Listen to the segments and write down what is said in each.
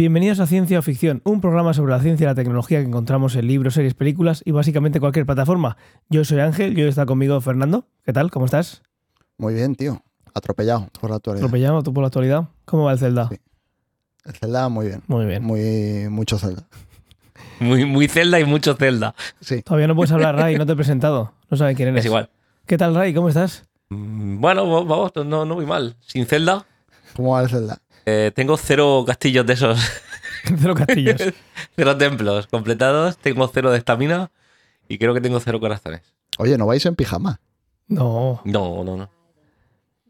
Bienvenidos a Ciencia o Ficción, un programa sobre la ciencia y la tecnología que encontramos en libros, series, películas y básicamente cualquier plataforma. Yo soy Ángel y hoy está conmigo Fernando. ¿Qué tal? ¿Cómo estás? Muy bien, tío. Atropellado por la actualidad. ¿Atropellado tú por la actualidad? ¿Cómo va el Zelda? Sí. El Zelda, muy bien. Muy bien. Muy, mucho Zelda. Muy, muy Zelda y mucho Zelda. Sí. Todavía no puedes hablar, Ray, no te he presentado. No sabe quién eres. Es igual. ¿Qué tal, Ray? ¿Cómo estás? Mm, Bueno, va- vamos, no, no muy mal. Sin Zelda, ¿Cómo va el Zelda? Eh, tengo cero castillos de esos, Cero castillos. cero templos completados, tengo cero de estamina y creo que tengo cero corazones. Oye, ¿no vais en pijama? No. No, no, no.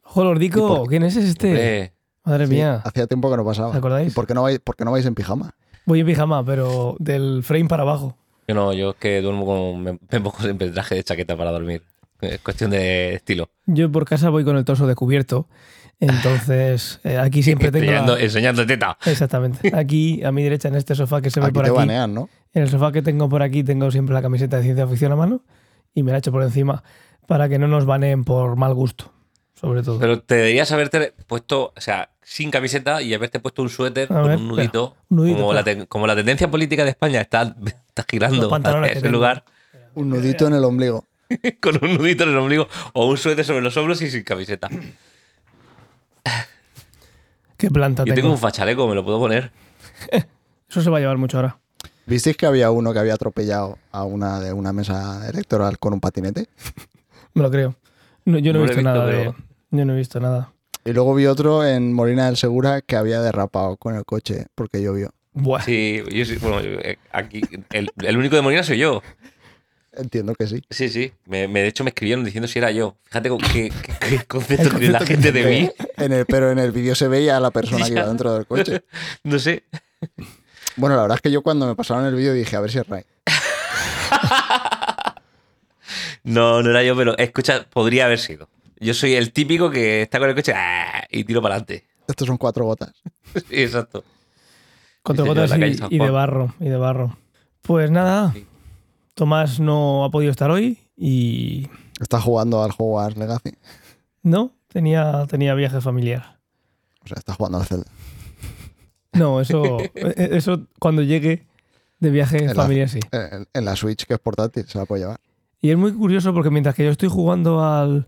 Ojo, ¿Y Lordico, por- ¿quién es este? Hombre, Madre Sí, mía. Hacía tiempo que no pasaba. ¿Os acordáis? ¿Y ¿Por qué, no vais, por qué no vais en pijama? Voy en pijama, pero del frame para abajo. yo no, yo es que duermo con. Me, me pongo siempre traje de chaqueta para dormir. Es cuestión de estilo. Yo por casa voy con el torso descubierto. Entonces, eh, aquí siempre tengo. la- enseñando, teta. Exactamente. Aquí, a mi derecha, en este sofá que se ve Aquí por te aquí. banean, ¿no? En el sofá que tengo por aquí tengo siempre la camiseta de ciencia ficción a mano y me la echo por encima para que no nos baneen por mal gusto, sobre todo. Pero te deberías haberte puesto, o sea, sin camiseta y haberte puesto un suéter A con ver, un nudito. un nudito, como, la espera. ten- como la tendencia política de España está, está girando hacia ese tengo. lugar. Un nudito en el ombligo. con un nudito en el ombligo o un suéter sobre los hombros y sin camiseta. ¿Qué planta Yo tengo? tengo un fachaleco, me lo puedo poner. Eso se va a llevar mucho ahora. ¿Visteis que había uno que había atropellado a una de una mesa electoral con un patinete? Me lo creo. No, yo no, No he visto, visto, nada pero- Yo no he visto nada. Y luego vi otro en Molina del Segura que había derrapado con el coche porque llovió. Buah. Sí, yo bueno, eh, aquí el, el único de Molina soy yo. Entiendo que sí. Sí, sí. Me, me- de hecho me escribieron diciendo si era yo. Fíjate con qué, qué- qué concepto tiene la gente de mí. En el, pero en el vídeo se veía a la persona que iba dentro del coche. No sé. Bueno, la verdad es que yo cuando me pasaron el vídeo dije, a ver si es Ray. No, no era yo, pero escucha, podría haber sido. Yo soy el típico que está con el coche ¡ah! y tiro para adelante. Estos son cuatro gotas. Sí, exacto. Gotas la y, de barro. Y de barro. Pues nada. Sí. Tomás no ha podido estar hoy y... Está jugando al Hogwarts Legacy. No, tenía, tenía viaje familiar. O sea, está jugando al Zelda. No, eso, eh, eso cuando llegue de viaje En la- familiar sí. En, en la Switch, que es portátil, se la puede llevar. Y es muy curioso porque mientras que yo estoy jugando al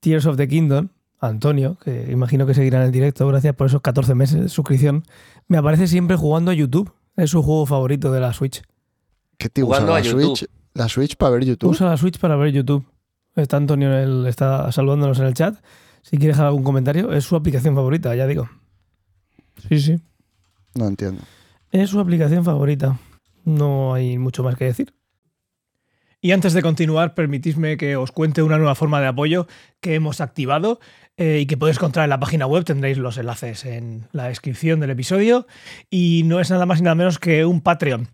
Tears of the Kingdom, Antonio, que imagino que seguirá en el directo, gracias por esos 14 meses de suscripción, me aparece siempre jugando a YouTube. Es su juego favorito de la Switch. ¿Qué tío usa la. Switch? La Switch para ver YouTube. Usa la Switch para ver YouTube. Está Antonio, el- está saludándonos en el chat. Si quiere dejar algún comentario, es su aplicación favorita, ya digo. Sí, sí. No entiendo. Es su aplicación favorita. No hay mucho más que decir. Y antes de continuar, permitidme que os cuente una nueva forma de apoyo que hemos activado eh, y que podéis encontrar en la página web. Tendréis los enlaces en la descripción del episodio. Y no es nada más y nada menos que un Patreon.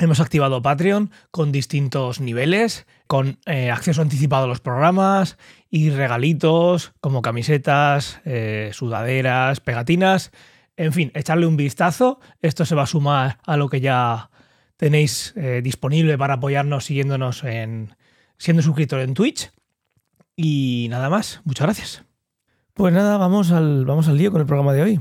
Hemos activado Patreon con distintos niveles, con eh, acceso anticipado a los programas y regalitos como camisetas, eh, sudaderas, pegatinas. En fin, echarle un vistazo. Esto se va a sumar a lo que ya tenéis eh, disponible para apoyarnos siguiéndonos en siendo suscriptor en Twitch. Y nada más, muchas gracias. Pues nada, vamos al, vamos al lío con el programa de hoy.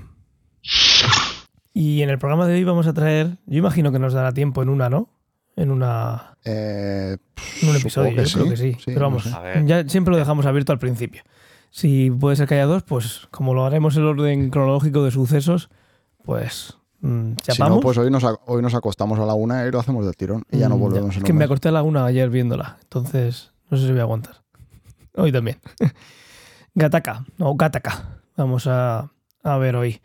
Y en el programa de hoy vamos a traer, yo imagino que nos dará tiempo en una, ¿no? En una Eh, en un episodio, yo creo que sí. Pero no vamos, sé. A ver. ya siempre lo dejamos abierto al principio. Si puede ser que haya dos, pues como lo haremos en el orden cronológico de sucesos, pues mm, Si chapamos. no, pues hoy nos, hoy nos acostamos a la una y lo hacemos del tirón. Y ya no Mm, volvemos Es en que me acosté a la una ayer viéndola, entonces no sé si voy a aguantar. Hoy también. Gataka, o Gataka, vamos a, a ver hoy.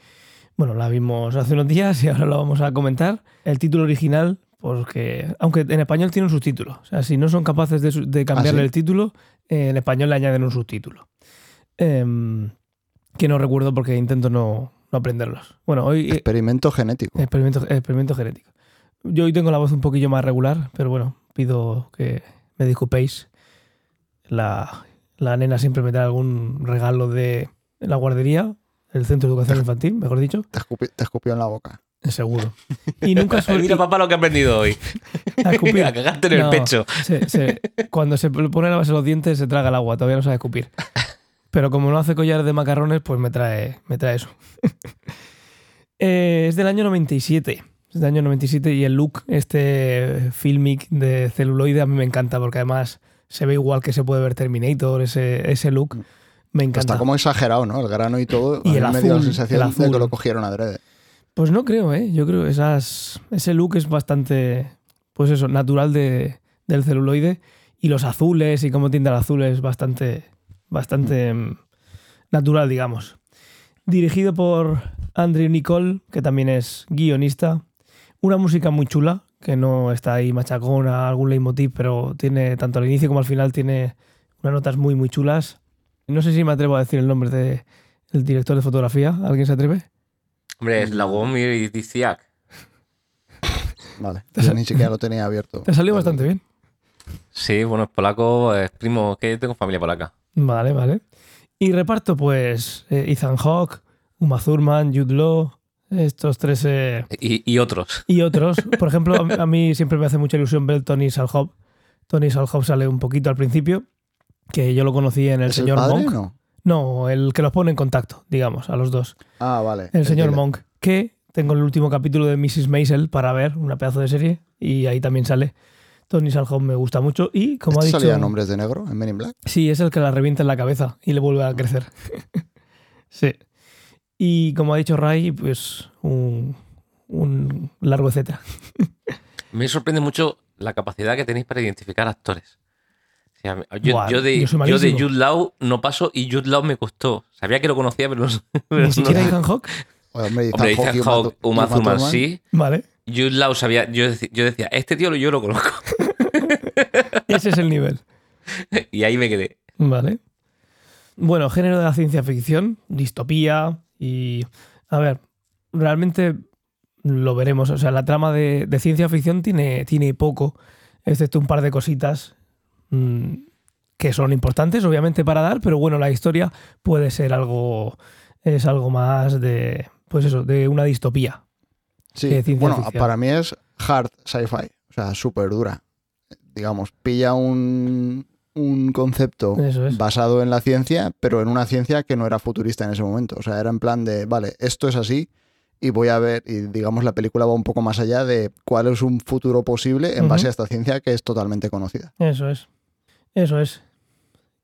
Bueno, la vimos hace unos días y ahora la vamos a comentar. El título original, porque aunque en español tiene un subtítulo, o sea, si no son capaces de, de cambiarle sí? el título, eh, en español le añaden un subtítulo. Em, que no recuerdo porque intento no, no aprenderlos. Bueno, hoy eh, Experimento genético. Experimento, experimento genético. Yo hoy tengo la voz un poquillo más regular, pero bueno, pido que me disculpéis. La, la nena siempre me da algún regalo de la guardería, el centro de educación infantil, mejor dicho, Te, escupi- te escupió en la boca. seguro. Y nunca suele. Mira, papá, lo que he aprendido hoy. a escupir. A cagarte en el pecho. se- se- cuando se pone a lavarse los dientes se traga el agua, todavía no sabe escupir. Pero como no hace collares de macarrones, pues me trae, me trae eso. Eh, es del año 97. Es del año 97 y el look, este filmic de celuloide, a mí me encanta porque además se ve igual que se puede ver Terminator, ese, ese look. Me encanta. Está como exagerado, ¿no? El grano y todo. Y a mí el me dio la sensación el de que lo cogieron adrede. Pues no creo, ¿eh? Yo creo que esas, ese look es bastante, pues eso, natural de, del celuloide. Y los azules y cómo tiende al azul es bastante, bastante mm, natural, digamos. Dirigido por Andrew Nicole, que también es guionista. Una música muy chula, que no está ahí machacona, algún leitmotiv, pero tiene, tanto al inicio como al final, tiene unas notas muy, muy chulas. No sé si me atrevo a decir el nombre de- del director de fotografía. ¿Alguien se atreve? Hombre, es Lagomir Diciak. Vale. Yo ni siquiera lo tenía abierto. Te salió bastante bien. Sí, bueno, es polaco, es primo, que tengo familia polaca. Vale, vale. Y reparto, pues, eh, Ethan Hawke, Uma Thurman, Jude Law, estos tres eh, Y, y otros. y otros. Por ejemplo, a, a mí siempre me hace mucha ilusión ver Tony Salhop. Tony Salhop sale un poquito al principio, que yo lo conocí en El ¿Es el Señor padre? Monk. No. No, el que los pone en contacto, digamos, a los dos. Ah, vale. El Señor Monk, que tengo el último capítulo de Mrs. Maisel para ver, una pedazo de serie, y ahí también sale. Tony Salhop me gusta mucho y, como ha ¿Este dicho... salía en Hombres de Negro en Men in Black? Sí, es el que la revienta en la cabeza y le vuelve a crecer. sí. Y como ha dicho Ray, pues un, un largo etcétera. Me sorprende mucho la capacidad que tenéis para identificar actores. Yo, de, yo yo de. Jude Law no paso y Jude Law me costó. Sabía que lo conocía, pero no. pero Ni no- siquiera Ethan Hawke. Oye, hombre, Ethan Ethan y Uma Thurman, sí. Vale. Jude Law sabía. Yo, yo decía, este tío yo lo conozco. Ese es el nivel. y ahí me quedé. Vale. Bueno, género de la ciencia ficción, distopía y... A ver, realmente lo veremos. O sea, la trama de, de ciencia ficción tiene, tiene poco, excepto un par de cositas mm, que son importantes, obviamente, para dar, pero bueno, la historia puede ser algo... Es algo más de... Pues eso, de una distopía. Sí, bueno, ficción. para mí es hard sci-fi, o sea, súper dura. Digamos, pilla un, un concepto es. basado en la ciencia, pero en una ciencia que no era futurista en ese momento. O sea, era en plan de, vale, esto es así y voy a ver, y digamos, la película va un poco más allá de cuál es un futuro posible en base a esta ciencia que es totalmente conocida. Eso es. Eso es.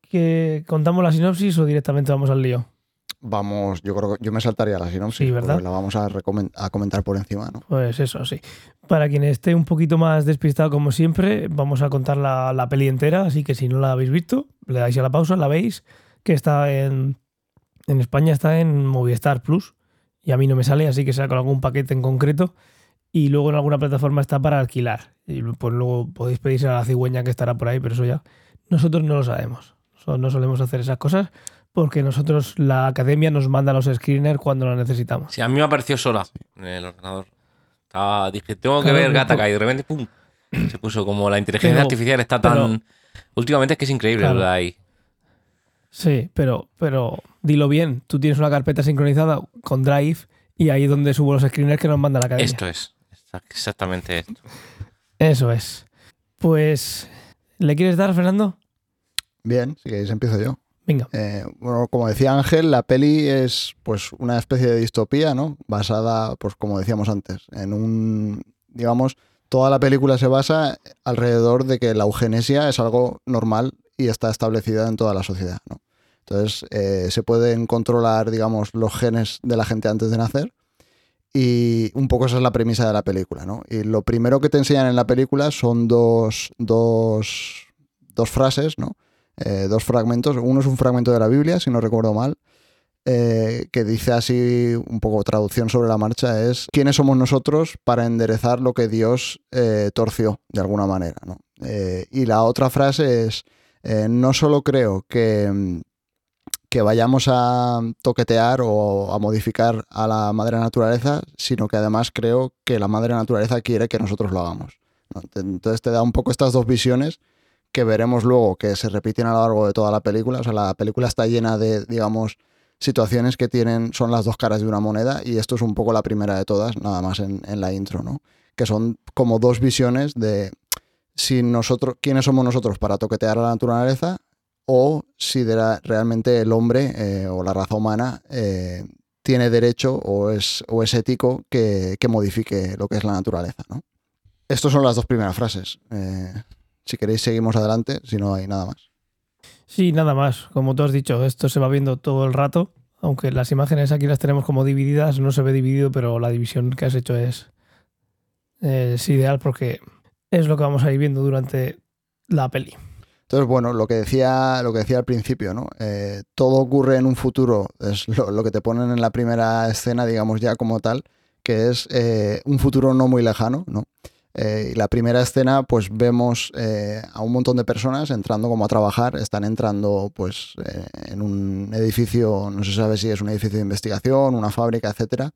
¿Que contamos la sinopsis o directamente vamos al lío? Vamos, yo creo que yo me saltaría la sinopsis, Sí, ¿verdad? la vamos a, a comentar por encima, ¿no? Pues eso, sí. Para quien esté un poquito más despistado, como siempre, vamos a contar la, la peli entera, así que si no la habéis visto, le dais a la pausa, la veis, que está en, en España, está en Movistar Plus, y a mí no me sale, así que será con algún paquete en concreto, y luego en alguna plataforma está para alquilar, y pues luego podéis pedirse a la cigüeña que estará por ahí, pero eso ya nosotros no lo sabemos, So- no solemos hacer esas cosas, porque nosotros, la academia nos manda los screeners cuando lo necesitamos. Sí, a mí me apareció sola en el ordenador. Estaba, dije, tengo que Claro, ver pero- Gattaca y de repente, ¡pum! Se puso como la inteligencia Pero- artificial está pero- tan. Últimamente es que es increíble Claro. lo de ahí. Sí, pero, pero dilo bien. Tú tienes una carpeta sincronizada con Drive y ahí es donde subo los screeners que nos manda la academia. Esto es. Exa- Exactamente esto. Eso es. Pues, ¿le quieres dar, Fernando? Bien, si queréis empiezo yo. Venga. Eh, bueno, como decía Ángel, la peli es pues una especie de distopía, ¿no? Basada, pues como decíamos antes, en un, digamos, toda la película se basa alrededor de que la eugenesia es algo normal y está establecida en toda la sociedad, ¿no? Entonces, eh, se pueden controlar, digamos, los genes de la gente antes de nacer y un poco esa es la premisa de la película, ¿no? Y lo primero que te enseñan en la película son dos, dos, dos frases, ¿no? eh, dos fragmentos. Uno es un fragmento de la Biblia, si no recuerdo mal, eh, que dice así, un poco traducción sobre la marcha, es ¿quiénes somos nosotros para enderezar lo que Dios eh, torció de alguna manera? ¿no? Y la otra frase es, no solo creo que, mm, que vayamos a toquetear o a modificar a la madre naturaleza, sino que además creo que la madre naturaleza quiere que nosotros lo hagamos. Entonces te da un poco estas dos visiones que veremos luego que se repiten a lo largo de toda la película. O sea, la película está llena de, digamos, situaciones que tienen, son las dos caras de una moneda y esto es un poco la primera de todas, nada más en, en la intro, ¿no? Que son como dos visiones de si nosotros, quiénes somos nosotros para toquetear a la naturaleza o si realmente el hombre eh, o la raza humana eh, tiene derecho o es, o es ético que, que modifique lo que es la naturaleza. ¿no? Estas son las dos primeras frases. Eh, si queréis, seguimos adelante, si no hay nada más. Sí, nada más. Como tú has dicho, esto se va viendo todo el rato. Aunque las imágenes aquí las tenemos como divididas, no se ve dividido, pero la división que has hecho es, es ideal porque es lo que vamos a ir viendo durante la peli. Entonces, bueno, lo que decía, lo que decía al principio, ¿no? Eh, todo ocurre en un futuro, es lo, que te ponen en la primera escena, digamos ya como tal, que es eh, un futuro no muy lejano, ¿no? Eh, y la primera escena, pues vemos a un montón de personas entrando como a trabajar, están entrando pues en un edificio, no se sabe si es un edificio de investigación, una fábrica, etcétera.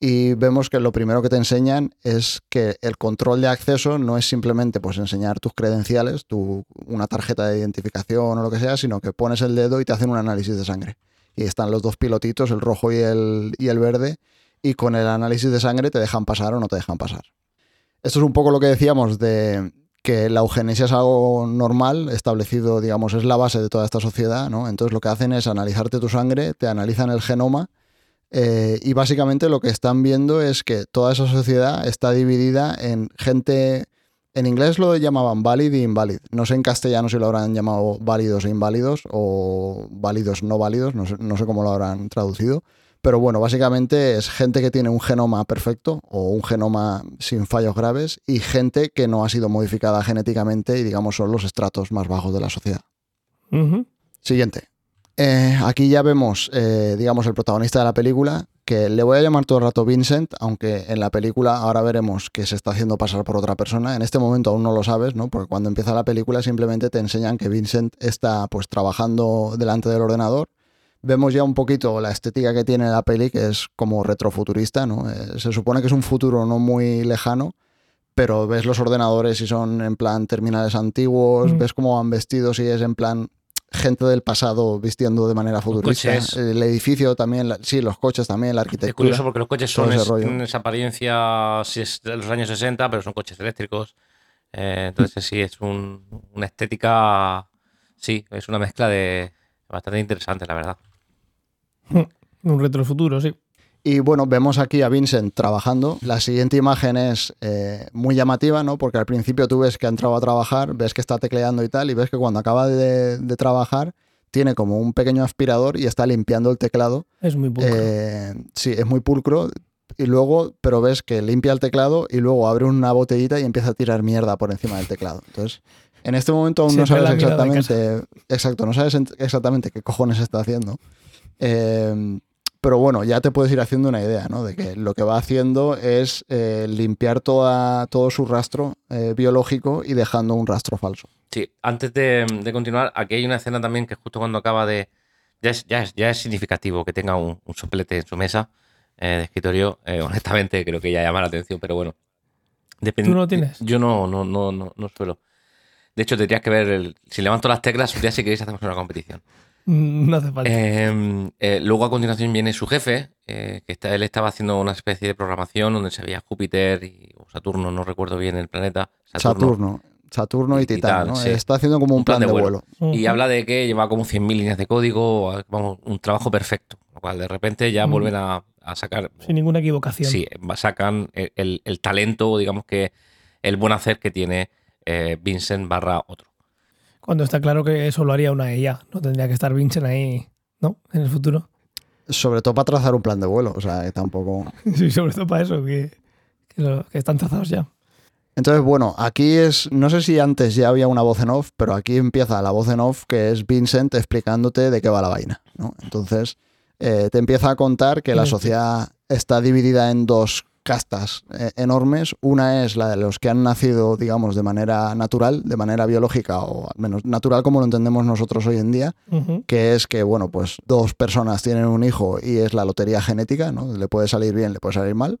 Y vemos que lo primero que te enseñan es que el control de acceso no es simplemente pues enseñar tus credenciales, tu, una tarjeta de identificación o lo que sea, sino que pones el dedo y te hacen un análisis de sangre. Y están los dos pilotitos, el rojo y el, y el verde, y con el análisis de sangre te dejan pasar o no te dejan pasar. Esto es un poco lo que decíamos de que la eugenesia es algo normal, establecido, digamos, es la base de toda esta sociedad, ¿no? Entonces lo que hacen es analizarte tu sangre, te analizan el genoma eh, y básicamente lo que están viendo es que toda esa sociedad está dividida en gente, en inglés lo llamaban válid y invalid, no sé en castellano si lo habrán llamado válidos e inválidos o válidos no válidos, no sé, no sé cómo lo habrán traducido, pero bueno, básicamente es gente que tiene un genoma perfecto o un genoma sin fallos graves y gente que no ha sido modificada genéticamente y digamos son los estratos más bajos de la sociedad. Uh -huh. Siguiente. Eh, aquí ya vemos, eh, digamos, el protagonista de la película, que le voy a llamar todo el rato Vincent, aunque en la película ahora veremos que se está haciendo pasar por otra persona. En este momento aún no lo sabes, ¿no? Porque cuando empieza la película simplemente te enseñan que Vincent está pues trabajando delante del ordenador vemos ya un poquito la estética que tiene la peli, que es como retrofuturista, ¿no? Eh, se supone que es un futuro no muy lejano, pero ves los ordenadores y son en plan terminales antiguos, mm. ves cómo van vestidos y es en plan gente del pasado vistiendo de manera futurista. El edificio también, la, sí, los coches también, la arquitectura. Es curioso porque los coches son es, tienen esa apariencia, si es de los años 60, pero son coches eléctricos. Eh, entonces sí, es un, una estética, sí, es una mezcla de bastante interesante, la verdad. Un retrofuturo, sí. Y bueno, vemos aquí a Vincent trabajando. La siguiente imagen es eh, muy llamativa, ¿no? Porque al principio tú ves que ha entrado a trabajar, ves que está tecleando y tal, y ves que cuando acaba de, de trabajar tiene como un pequeño aspirador y está limpiando el teclado. Es muy pulcro. Eh, sí, es muy pulcro. Y luego, pero ves que limpia el teclado y luego abre una botellita y empieza a tirar mierda por encima del teclado. Entonces, en este momento aún Siempre no sabes exactamente. Exacto, no sabes exactamente qué cojones está haciendo. Eh, pero bueno, ya te puedes ir haciendo una idea, ¿no? De que lo que va haciendo es eh, limpiar toda, todo su rastro eh, biológico y dejando un rastro falso. Sí, antes de, de, continuar, aquí hay una escena también que justo cuando acaba de... Ya es, ya es, ya es significativo que tenga un, un soplete en su mesa eh, de escritorio. honestamente, creo que ya llama la atención, pero bueno. Depende, ¿Tú no tienes? Yo no, no, no, no, no suelo. De hecho, tendrías que ver... El, si levanto las teclas, ya si queréis hacemos una competición. No hace falta. Eh, eh, luego a continuación viene su jefe, eh, que está, él estaba haciendo una especie de programación donde se veía Júpiter y, o Saturno, no recuerdo bien el planeta. Saturno. Saturno, Saturno y, Titán, ¿no? sí. Está haciendo como un, un plan, plan, de vuelo. vuelo. Uh -huh. Y habla de que lleva como 100.000 líneas de código, vamos, un trabajo perfecto. Lo cual de repente ya uh -huh. vuelven a, a, sacar. Sin ninguna equivocación. Sí, sacan el, el, el talento, digamos que el buen hacer que tiene Vincent barra otro cuando está claro que eso lo haría una ella. No tendría que estar Vincent ahí, ¿no? En el futuro. Sobre todo para trazar un plan de vuelo, o sea, que tampoco. sí, sobre todo para eso, que, que, lo, que, están trazados ya. Entonces, bueno, aquí es. No sé si antes ya había una voz en off, pero aquí empieza la voz en off que es Vincent explicándote de qué va la vaina, ¿no? Entonces, eh, te empieza a contar que la sociedad está dividida en dos castas eh, enormes. Una es la de los que han nacido, digamos, de manera natural, de manera biológica, o al menos natural como lo entendemos nosotros hoy en día, uh -huh. que es que, bueno, pues dos personas tienen un hijo y es la lotería genética, ¿no? Le puede salir bien, le puede salir mal.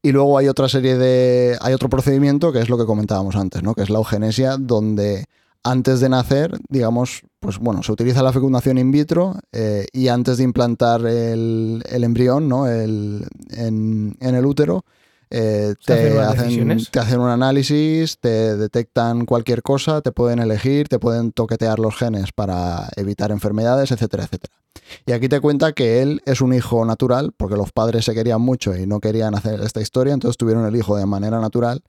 Y luego hay otra serie de. hay otro procedimiento que es lo que comentábamos antes, ¿no? Que es la eugenesia, donde antes de nacer, digamos, pues bueno, se utiliza la fecundación in vitro eh, y antes de implantar el, el embrión ¿no? el, en, en, el útero, eh, te, hacen, te, hacen, un análisis, te detectan cualquier cosa, te pueden elegir, te pueden toquetear los genes para evitar enfermedades, etcétera, etcétera. Y aquí te cuenta que él es un hijo natural, porque los padres se querían mucho y no querían hacer esta historia, entonces tuvieron el hijo de manera natural.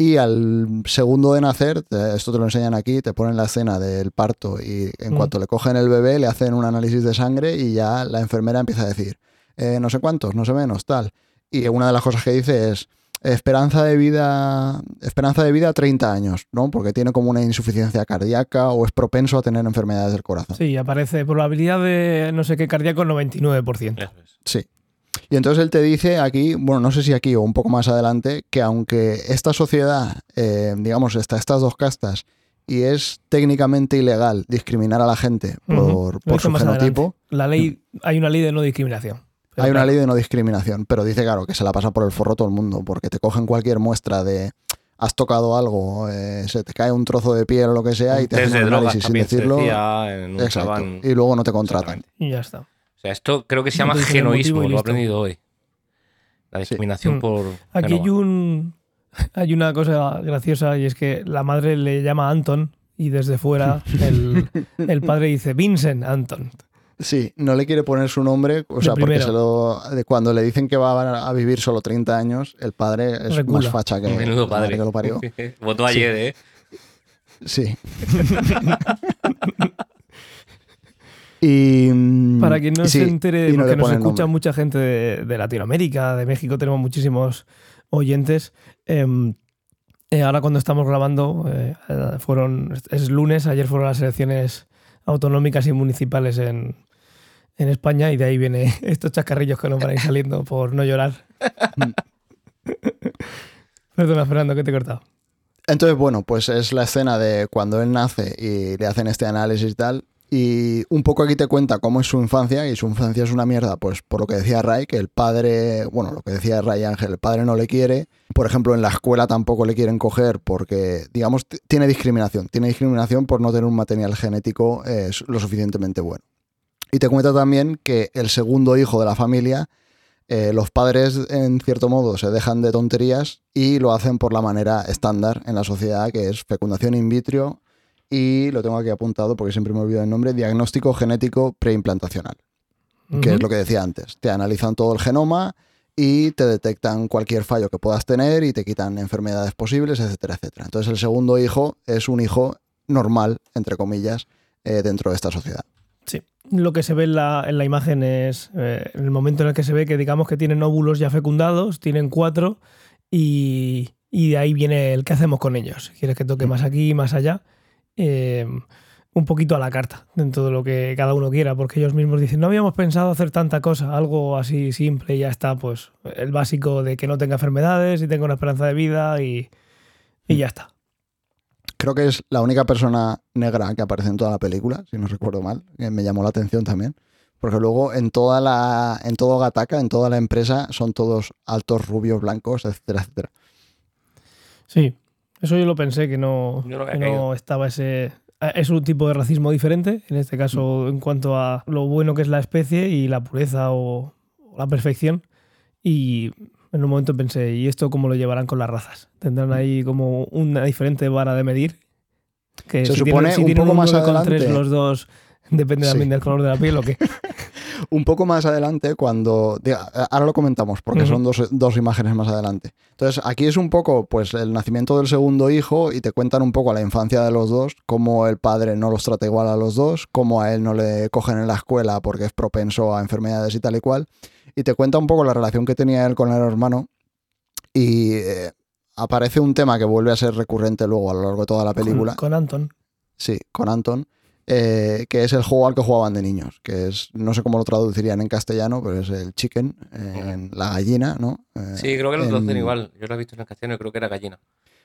Y al segundo de nacer, esto te lo enseñan aquí, te ponen la escena del parto y en mm. cuanto le cogen el bebé le hacen un análisis de sangre y ya la enfermera empieza a decir, eh, no sé cuántos, no sé menos, tal. Y una de las cosas que dice es, esperanza de vida esperanza de vida 30 años, ¿no? Porque tiene como una insuficiencia cardíaca o es propenso a tener enfermedades del corazón. Sí, aparece probabilidad de no sé qué cardíaco 99%. Sí. Y entonces él te dice aquí, bueno, no sé si aquí o un poco más adelante, que aunque esta sociedad, eh, digamos, está estas dos castas y es técnicamente ilegal discriminar a la gente por, su genotipo. La ley, hay una ley de no discriminación. Hay una ley de no discriminación, pero dice, claro, que se la pasa por el forro todo el mundo, porque te cogen cualquier muestra de has tocado algo, eh, se te cae un trozo de piel o lo que sea y te hacen un análisis sin decirlo. Exacto. Y luego no te contratan. Y ya está. O sea, esto creo que se llama genoísmo, lo he aprendido hoy. La discriminación mm. por. Aquí hay un. Hay una cosa graciosa y es que la madre le llama Anton y desde fuera el, el padre dice Vincent Anton. Sí, no le quiere poner su nombre, o sea, porque se lo, cuando le dicen que va a vivir solo 30 años, el padre es más facha que, Menudo padre. que lo parió. Votó ayer, ¿eh? Sí. y para quien no se entere, porque nos escucha mucha gente de, Latinoamérica, de México, tenemos muchísimos oyentes. Em, eh, ahora cuando estamos grabando, eh, fueron es lunes, ayer fueron las elecciones autonómicas y municipales en, en España y de ahí viene estos chascarrillos que nos van a ir saliendo por no llorar. Perdona, Fernando, que te he cortado. Entonces, bueno, pues es la escena de cuando él nace y le hacen este análisis y tal. Y un poco aquí te cuenta cómo es su infancia, y su infancia es una mierda, pues por lo que decía Ray, que el padre, bueno, lo que decía Ray Ángel, el padre no le quiere. Por ejemplo, en la escuela tampoco le quieren coger porque, digamos, tiene discriminación. Tiene discriminación por no tener un material genético eh, lo suficientemente bueno. Y te cuenta también que el segundo hijo de la familia, eh, los padres en cierto modo se dejan de tonterías y lo hacen por la manera estándar en la sociedad, que es fecundación in vitro y lo tengo aquí apuntado porque siempre me olvido el nombre, diagnóstico genético preimplantacional, que es lo que decía antes. Te analizan todo el genoma y te detectan cualquier fallo que puedas tener y te quitan enfermedades posibles, etcétera, etcétera. Entonces el segundo hijo es un hijo normal, entre comillas, eh, dentro de esta sociedad. Sí, lo que se ve en la, en la imagen es eh, el momento en el que se ve que digamos que tienen óvulos ya fecundados, tienen cuatro y, y de ahí viene el qué hacemos con ellos. ¿Quieres que toque mm. más aquí, más allá? Eh, un poquito a la carta dentro de lo que cada uno quiera, porque ellos mismos dicen, no habíamos pensado hacer tanta cosa, algo así simple y ya está, pues el básico de que no tenga enfermedades y tenga una esperanza de vida y, y ya está creo que es la única persona negra que aparece en toda la película, si no recuerdo mal, que me llamó la atención también. Porque luego en toda la, en todo Gataka, en toda la empresa, son todos altos, rubios, blancos, etcétera, etcétera. Sí, eso yo lo pensé, que no, no estaba ese. Es un tipo de racismo diferente, en este caso, mm. en cuanto a lo bueno que es la especie y la pureza o la perfección. Y en un momento pensé, ¿y esto cómo lo llevarán con las razas? ¿Tendrán ahí como una diferente vara de medir? Que Se supone un poco más adelante. los dos depende también del color de la piel o qué. un poco más adelante, cuando. Ahora lo comentamos, porque son dos, dos, imágenes más adelante. Entonces, aquí es un poco pues el nacimiento del segundo hijo y te cuentan un poco la infancia de los dos, cómo el padre no los trata igual a los dos, cómo a él no le cogen en la escuela porque es propenso a enfermedades y tal y cual y te cuenta un poco la relación que tenía él con el hermano y eh, aparece un tema que vuelve a ser recurrente luego a lo largo de toda la película. Con, Anton. Sí, con Anton. Eh, que es el juego al que jugaban de niños, que es, no sé cómo lo traducirían en castellano, pero es el chicken, en la gallina, ¿no? Eh, sí, creo que lo traducen igual. Yo lo he visto en castellano y creo que era gallina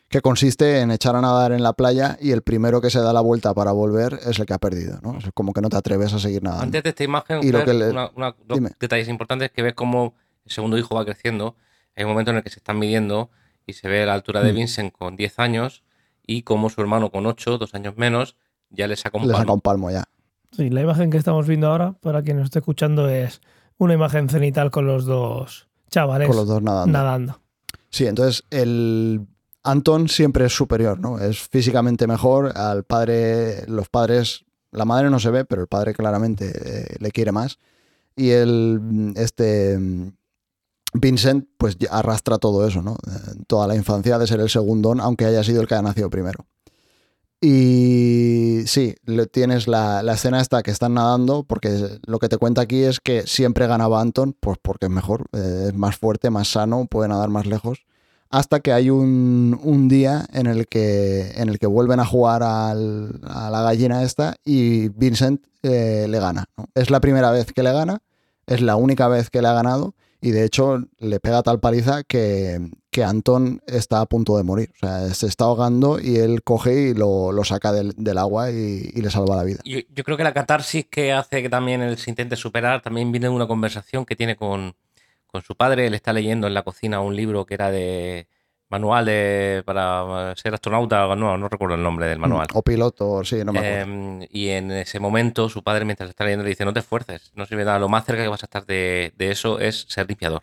que consiste en echar a nadar en la playa y el primero que se da la vuelta para volver es el que ha perdido, ¿no? Es como que no te atreves a seguir nadando. Antes de esta imagen, y lo que dos detalles importantes que ves cómo el segundo hijo va creciendo. Hay un momento en el que se están midiendo y se ve la altura de mm. Vincent con 10 años y como su hermano con 8, dos años menos, ya le saca un palmo. Le saca un palmo ya. Sí, la imagen que estamos viendo ahora, para quien nos esté escuchando, es una imagen cenital con los dos chavales con los dos nadando. nadando. Sí, entonces el Anton siempre es superior, ¿no? Es físicamente mejor. Al padre, los padres La madre no se ve, pero el padre claramente eh, le quiere más. Y el, este Vincent pues arrastra todo eso, ¿no? toda la infancia de ser el segundón, aunque haya sido el que haya nacido primero. Y sí, tienes la, escena esta que están nadando, porque lo que te cuenta aquí es que siempre ganaba Anton, pues porque es mejor, eh, es más fuerte, más sano, puede nadar más lejos. Hasta que hay un, día en el, que, en el que vuelven a jugar a la gallina esta y Vincent eh, le gana. Es la primera vez que le gana, es la única vez que le ha ganado y de hecho le pega tal paliza que, que Anton está a punto de morir. O sea, se está ahogando y él coge y lo, saca del, agua y, le salva la vida. Yo, yo, creo que la catarsis que hace que también él se intente superar también viene de una conversación que tiene con, con su padre. Él está leyendo en la cocina un libro que era de manual de, para ser astronauta, no, no recuerdo el nombre del manual. O piloto, sí, no me acuerdo. Em, y en ese momento su padre, mientras está leyendo, le dice, no te esfuerces, no sirve nada, lo más cerca que vas a estar de, eso es ser limpiador.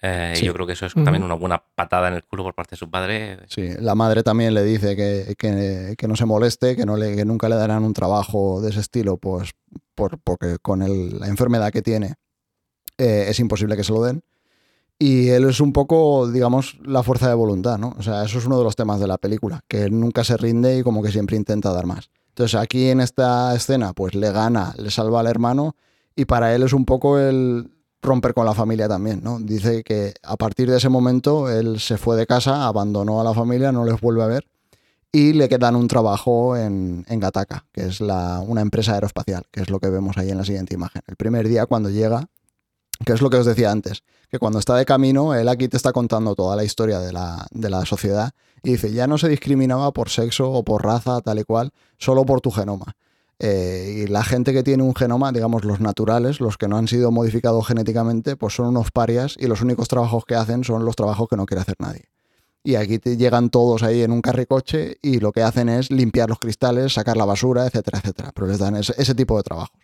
Eh, y yo creo que eso es también una buena patada en el culo por parte de su padre. Sí, la madre también le dice que, que, no se moleste, que, no le, que nunca le darán un trabajo de ese estilo, pues por, porque con la enfermedad que tiene eh, es imposible que se lo den. Y él es un poco, digamos, la fuerza de voluntad, ¿no? O sea, eso es uno de los temas de la película, que él nunca se rinde y como que siempre intenta dar más. Entonces aquí en esta escena, pues le gana, le salva al hermano y para él es un poco el romper con la familia también, ¿no? Dice que a partir de ese momento él se fue de casa, abandonó a la familia, no les vuelve a ver y le quedan un trabajo en, en Gataka, que es la, una empresa aeroespacial, que es lo que vemos ahí en la siguiente imagen. El primer día cuando llega, que es lo que os decía antes, que cuando está de camino, él aquí te está contando toda la historia de la, de la sociedad y dice, ya no se discriminaba por sexo o por raza, tal y cual, solo por tu genoma. Eh, y la gente que tiene un genoma, digamos los naturales, los que no han sido modificados genéticamente, pues son unos parias y los únicos trabajos que hacen son los trabajos que no quiere hacer nadie. Y aquí llegan todos ahí en un carricoche y lo que hacen es limpiar los cristales, sacar la basura, etcétera, etcétera. Pero les dan ese tipo de trabajos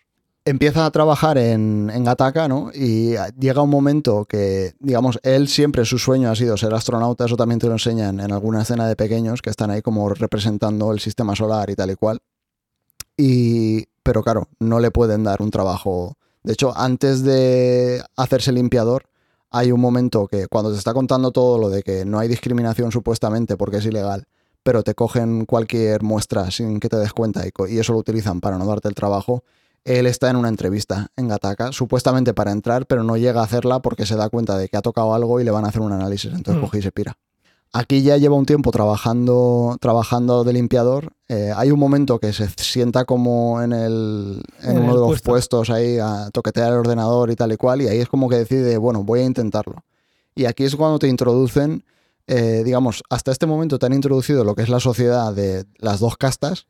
empieza a trabajar en, en Gataca, ¿no? Y llega un momento que, digamos, él siempre su sueño ha sido ser astronauta, eso también te lo enseñan en alguna escena de pequeños que están ahí como representando el sistema solar y tal y cual. Y, pero claro, no le pueden dar un trabajo. De hecho, antes de hacerse limpiador, hay un momento que cuando te está contando todo lo de que no hay discriminación supuestamente porque es ilegal, pero te cogen cualquier muestra sin que te des cuenta y, y eso lo utilizan para no darte el trabajo, él está en una entrevista en Gataka, supuestamente para entrar, pero no llega a hacerla porque se da cuenta de que ha tocado algo y le van a hacer un análisis. Entonces mm. coge y se pira. Aquí ya lleva un tiempo trabajando, trabajando de limpiador. Eh, hay un momento que se sienta como en, el, en, uno de los puestos ahí a toquetear el ordenador y tal y cual, y ahí es como que decide, bueno, voy a intentarlo. Y aquí es cuando te introducen, eh, digamos, hasta este momento te han introducido lo que es la sociedad de las dos castas,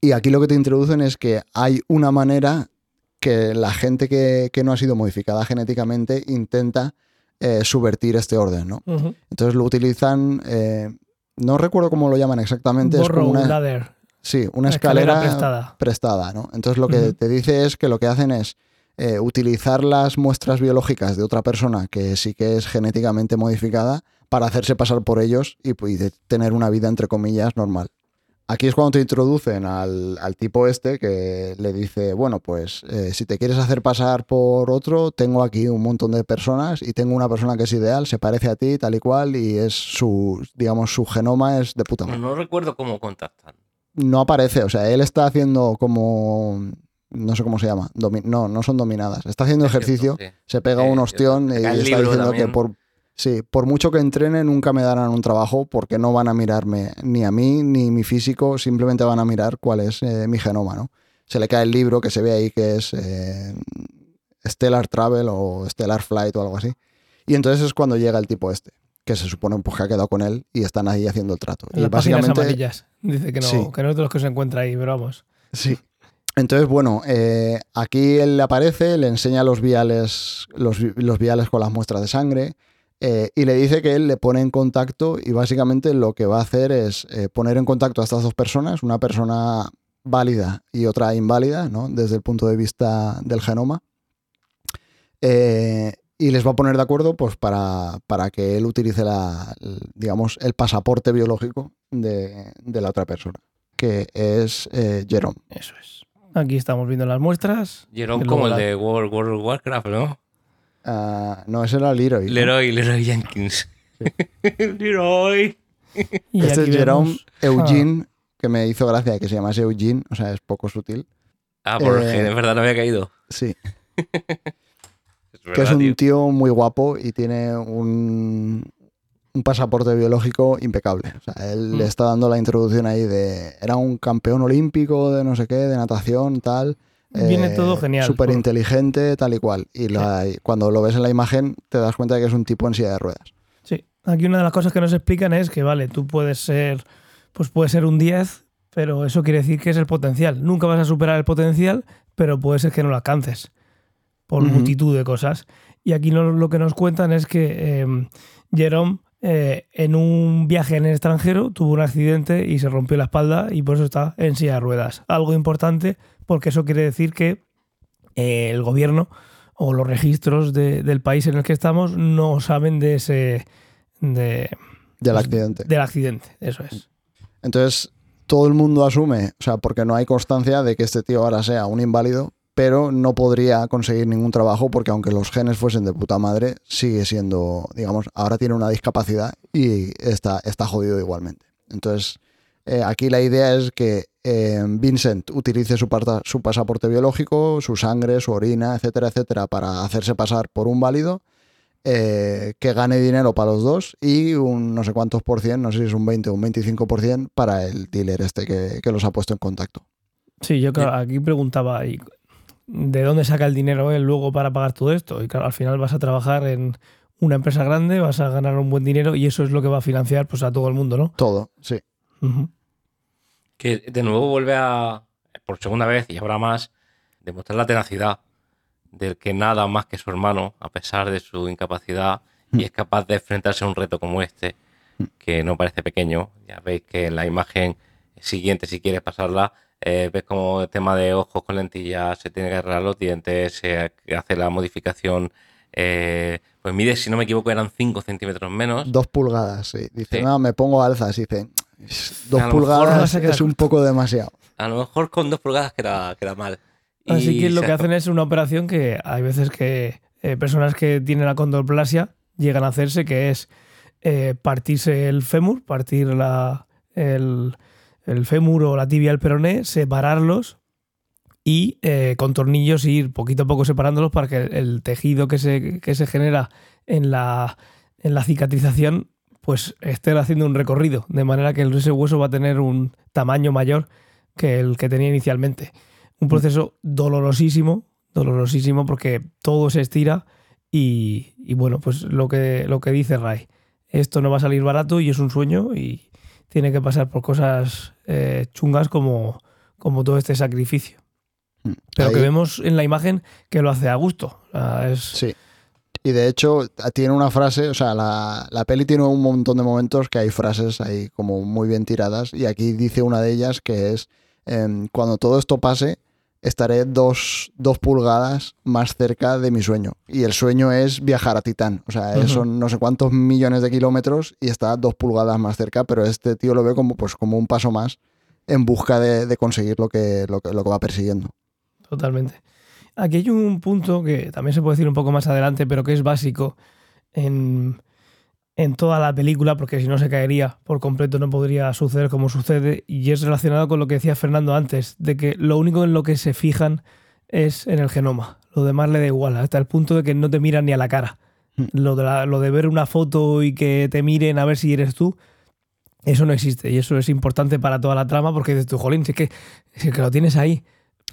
y aquí lo que te introducen es que hay una manera que la gente que, no ha sido modificada genéticamente intenta eh, subvertir este orden, ¿no? Entonces lo utilizan, eh, no recuerdo cómo lo llaman exactamente. es como una, Sí, una, escalera, prestada. ¿no? Entonces lo que te dice es que lo que hacen es eh, utilizar las muestras biológicas de otra persona que sí que es genéticamente modificada para hacerse pasar por ellos y, y tener una vida, entre comillas, normal. Aquí es cuando te introducen al, tipo este que le dice, bueno, pues eh, si te quieres hacer pasar por otro, tengo aquí un montón de personas y tengo una persona que es ideal, se parece a ti, tal y cual, y es su, digamos, su genoma es de puta madre. No, recuerdo cómo contactan. No aparece, o sea, él está haciendo como no sé cómo se llama, no, no son dominadas. Está haciendo ejercicio, se pega un ostión y está diciendo que por, Sí, por mucho que entrene, nunca me darán un trabajo porque no van a mirarme ni a mí ni mi físico, simplemente van a mirar cuál es eh, mi genoma, ¿no? Se le cae el libro que se ve ahí que es eh, Stellar Travel o Stellar Flight o algo así. Y entonces es cuando llega el tipo este, que se supone pues, que ha quedado con él y están ahí haciendo el trato. y básicamente amarillas. Dice que no, que no es de los que se encuentra ahí, pero vamos. Sí. Entonces, bueno, eh, aquí él le aparece, le enseña los viales, los, los viales con las muestras de sangre, eh, y le dice que él le pone en contacto y básicamente lo que va a hacer es eh, poner en contacto a estas dos personas, una persona válida y otra inválida, ¿no? desde el punto de vista del genoma. Eh, y les va a poner de acuerdo pues, para, para que él utilice la, digamos, el pasaporte biológico de, de, la otra persona. que es eh, Jerome. Eso es. Aquí estamos viendo las muestras. Jerome como el de World, World of Warcraft, ¿no? Ah, no, ese era Leroy. Leroy, Leroy Jenkins. Leroy. este es Jerome Eugene, ah. que me hizo gracia que se llamase Eugene, o sea, es poco sutil. Ah, porque eh, es verdad no había caído. Sí. que es un tío. muy guapo y tiene un, un pasaporte biológico impecable. O sea, él le mm. está dando la introducción ahí de. Era un campeón olímpico de no sé qué, de natación, tal. Viene todo eh, genial. Súper inteligente, tal y cual. Y cuando lo ves en la imagen, te das cuenta de que es un tipo en silla de ruedas. Sí. Aquí una de las cosas que nos explican es que, vale, tú puedes ser. Pues puedes ser un 10, pero eso quiere decir que es el potencial. Nunca vas a superar el potencial, pero puede ser que no lo alcances. Por multitud de cosas. Y aquí lo, que nos cuentan es que eh, Jerome eh, en un viaje en el extranjero tuvo un accidente y se rompió la espalda y por eso está en silla de ruedas. Algo importante porque eso quiere decir que eh, el gobierno o los registros del país en el que estamos no saben de ese... De, del accidente. Del accidente, eso es. Entonces, todo el mundo asume, o sea, porque no hay constancia de que este tío ahora sea un inválido, pero no podría conseguir ningún trabajo porque aunque los genes fuesen de puta madre, sigue siendo, digamos, ahora tiene una discapacidad y está, está jodido igualmente. Entonces, eh, aquí la idea es que eh, Vincent utilice su, su pasaporte biológico, su sangre, su orina, etcétera, etcétera, para hacerse pasar por un válido, eh, que gane dinero para los dos y un no sé cuántos por cien, no sé si es un 20 o un 25 por cien, para el dealer este que, que los ha puesto en contacto. Sí, yo aquí preguntaba, de dónde saca el dinero él luego para pagar todo esto. Y claro, al final vas a trabajar en una empresa grande, vas a ganar un buen dinero y eso es lo que va a financiar pues, a todo el mundo, ¿no? Todo, sí. Que de nuevo vuelve a, por segunda vez y ahora más, demostrar la tenacidad del que nada más que su hermano, a pesar de su incapacidad, y es capaz de enfrentarse a un reto como este, que no parece pequeño. Ya veis que en la imagen siguiente, si quieres pasarla, eh, ves como el tema de ojos con lentillas, se tiene que arreglar los dientes, se hace la modificación. Eh, pues mide, si no me equivoco, eran 5 centímetros menos. Dos pulgadas, sí. Dice, no, me pongo alzas. Dice, dos pulgadas es un poco demasiado. A lo mejor con dos pulgadas queda, queda mal. Así que lo que hacen es una operación que hay veces que eh, personas que tienen la condroplasia llegan a hacerse, que es partirse el fémur, partir la, el, el fémur o la tibia del peroné, separarlos y eh, con tornillos ir poquito a poco separándolos para que el tejido que se, se genera en la, en la cicatrización pues esté haciendo un recorrido, de manera que ese hueso va a tener un tamaño mayor que el que tenía inicialmente. Un proceso dolorosísimo, dolorosísimo porque todo se estira y, y bueno, pues lo que, lo que dice Ray, esto no va a salir barato y es un sueño y, tiene que pasar por cosas eh, chungas como, como todo este sacrificio. Mm, Pero que vemos en la imagen que lo hace a gusto. Sí. Y de hecho tiene una frase, o sea, la, la, peli tiene un montón de momentos que hay frases ahí como muy bien tiradas y aquí dice una de ellas que es, em, cuando todo esto pase, estaré dos, pulgadas más cerca de mi sueño. Y el sueño es viajar a Titán. O sea, son no sé cuántos millones de kilómetros y está dos pulgadas más cerca, pero este tío lo ve como, pues, como un paso más en busca de, conseguir lo que, lo, que, lo que va persiguiendo. Totalmente. Aquí hay un punto que también se puede decir un poco más adelante, pero que es básico en, en toda la película, porque si no se caería por completo, no podría suceder como sucede, y es relacionado con lo que decía Fernando antes, de que lo único en lo que se fijan es en el genoma, lo demás le da igual, hasta el punto de que no te miran ni a la cara. Hmm. Lo de, lo de ver una foto y que te miren a ver si eres tú, eso no existe, y eso es importante para toda la trama, porque dices tú, jolín, si que, si es que lo tienes ahí.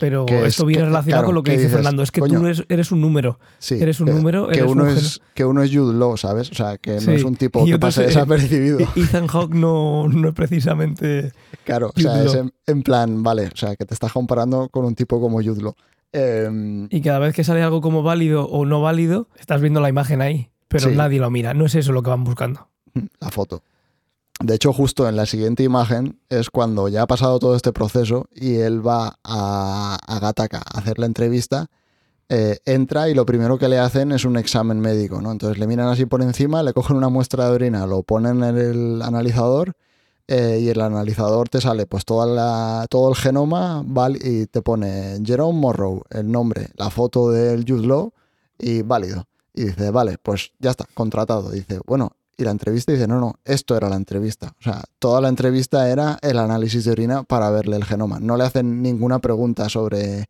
Pero esto viene relacionado con lo que dice Fernando. Es que tú eres, un número. Sí, eres un número. Que, uno es, que uno es Jude Law, ¿sabes? O sea, que no es un tipo que pase desapercibido. Ethan Hawke no, no es precisamente. Claro, o sea, es en, plan, vale, o sea, que te estás comparando con un tipo como Jude Law. Em, y cada vez que sale algo como válido o no válido, estás viendo la imagen ahí, pero nadie lo mira. No es eso lo que van buscando. La foto. De hecho, justo en la siguiente imagen es cuando ya ha pasado todo este proceso y él va a, a Gataka a hacer la entrevista. Eh, entra y lo primero que le hacen es un examen médico, ¿no? Entonces le miran así por encima, le cogen una muestra de orina, lo ponen en el analizador, eh, y el analizador te sale pues toda la, todo el genoma y te pone Jerome Morrow, el nombre, la foto del Jude Law y válido. Y dice, vale, pues ya está, contratado. Dice, bueno, y la entrevista dice, no, no, esto era la entrevista. O sea, toda la entrevista era el análisis de orina para verle el genoma. No le hacen ninguna pregunta sobre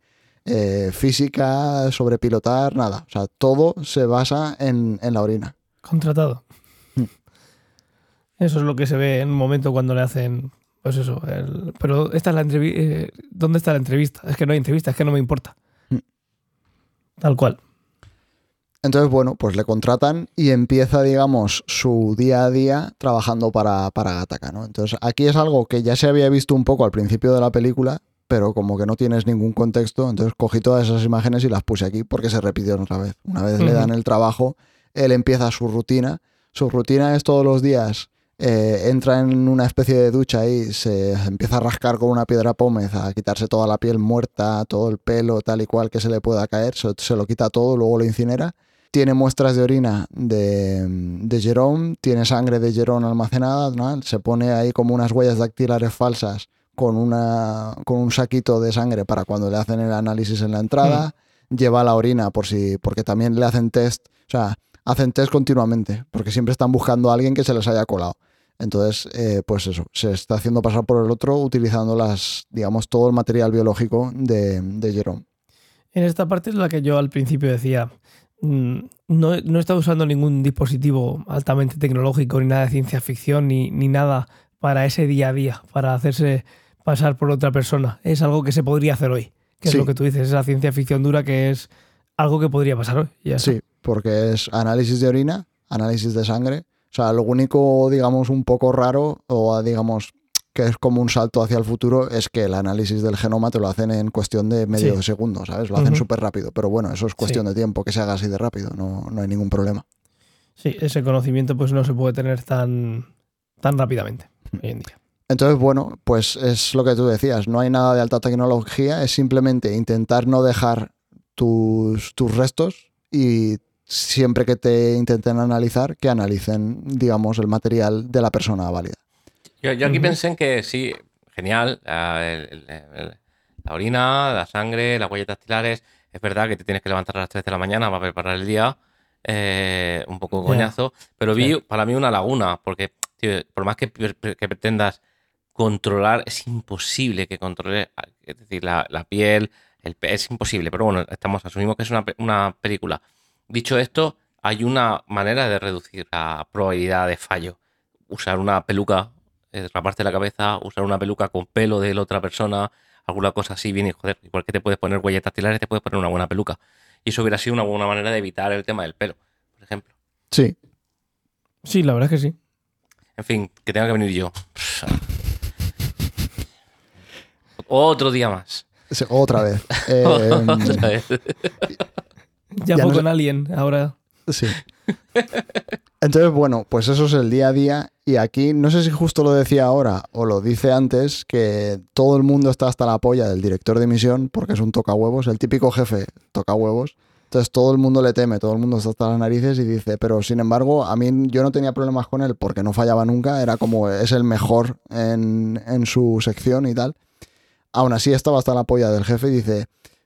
eh, física, sobre pilotar, nada. O sea, todo se basa en, la orina. Contratado. Hmm. Eso es lo que se ve en un momento cuando le hacen, pues eso. pero esta es la entrevista. Eh, ¿Dónde está la entrevista? Es que no hay entrevista, es que no me importa. Hmm. Tal cual. Entonces, bueno, pues le contratan y empieza, digamos, su día a día trabajando para, para Gataka, ¿no? Entonces, aquí es algo que ya se había visto un poco al principio de la película, pero como que no tienes ningún contexto, entonces cogí todas esas imágenes y las puse aquí porque se repitieron otra vez. Una vez le dan el trabajo, él empieza su rutina. Su rutina es todos los días eh, entra en una especie de ducha y se empieza a rascar con una piedra pómez, a quitarse toda la piel muerta, todo el pelo, tal y cual que se le pueda caer, se lo quita todo, luego lo incinera tiene muestras de orina de, de Jerome, tiene sangre de Jerome almacenada, se pone ahí como unas huellas dactilares falsas con, una, con un saquito de sangre para cuando le hacen el análisis en la entrada, hmm. lleva la orina por si, porque también le hacen test, o sea, hacen test continuamente, porque siempre están buscando a alguien que se les haya colado. Entonces, eh, pues eso, se está haciendo pasar por el otro utilizando las, digamos, todo el material biológico de, de Jerome. En esta parte es la que yo al principio decía, Mm, no, no está usando ningún dispositivo altamente tecnológico, ni nada de ciencia ficción, ni, ni nada para ese día a día, para hacerse pasar por otra persona. Es algo que se podría hacer hoy, que es lo que tú dices, esa ciencia ficción dura que es algo que podría pasar hoy. sí, porque es análisis de orina, análisis de sangre. O sea, lo único, digamos, un poco raro o, digamos, que es como un salto hacia el futuro, es que el análisis del genoma te lo hacen en cuestión de medio segundo, ¿sabes? Lo hacen súper rápido. Pero bueno, eso es cuestión de tiempo, que se haga así de rápido, no, no, hay ningún problema. Sí, ese conocimiento pues no se puede tener tan, tan rápidamente hoy en día. Entonces, bueno, pues es lo que tú decías, no hay nada de alta tecnología, es simplemente intentar no dejar tus, tus restos y siempre que te intenten analizar, que analicen, digamos, el material de la persona válida. Yo, aquí pensé en que sí, genial, la, orina, la sangre, las huellas dactilares. Es verdad que te tienes que levantar a las 3 de la mañana para preparar el día, eh, un poco coñazo, pero vi para mí una laguna, porque por más que, pretendas controlar, es imposible que controle, es decir, la, piel, el, es imposible, pero bueno, estamos asumimos que es una, una película. Dicho esto, hay una manera de reducir la probabilidad de fallo. Usar una peluca eh, raparte la cabeza, usar una peluca con pelo de la otra persona, alguna cosa así, bien y joder, igual que te puedes poner huellas dactilares, te puedes poner una buena peluca. Y eso hubiera sido una buena manera de evitar el tema del pelo, por ejemplo. Sí. Sí, la verdad es que sí. En fin, que tenga que venir yo. Otro día más. otra vez. Eh, ya, fue con alguien, ahora. Sí. Entonces, bueno, pues eso es el día a día. Y aquí, no sé si justo lo decía ahora o lo dice antes, que todo el mundo está hasta la polla del director de misión, porque es un toca huevos, el típico jefe toca huevos. Entonces todo el mundo le teme, todo el mundo está hasta las narices y dice, pero sin embargo, a mí yo no tenía problemas con él porque no fallaba nunca, era como es el mejor en, en su sección y tal. Aún así estaba hasta la polla del jefe y dice,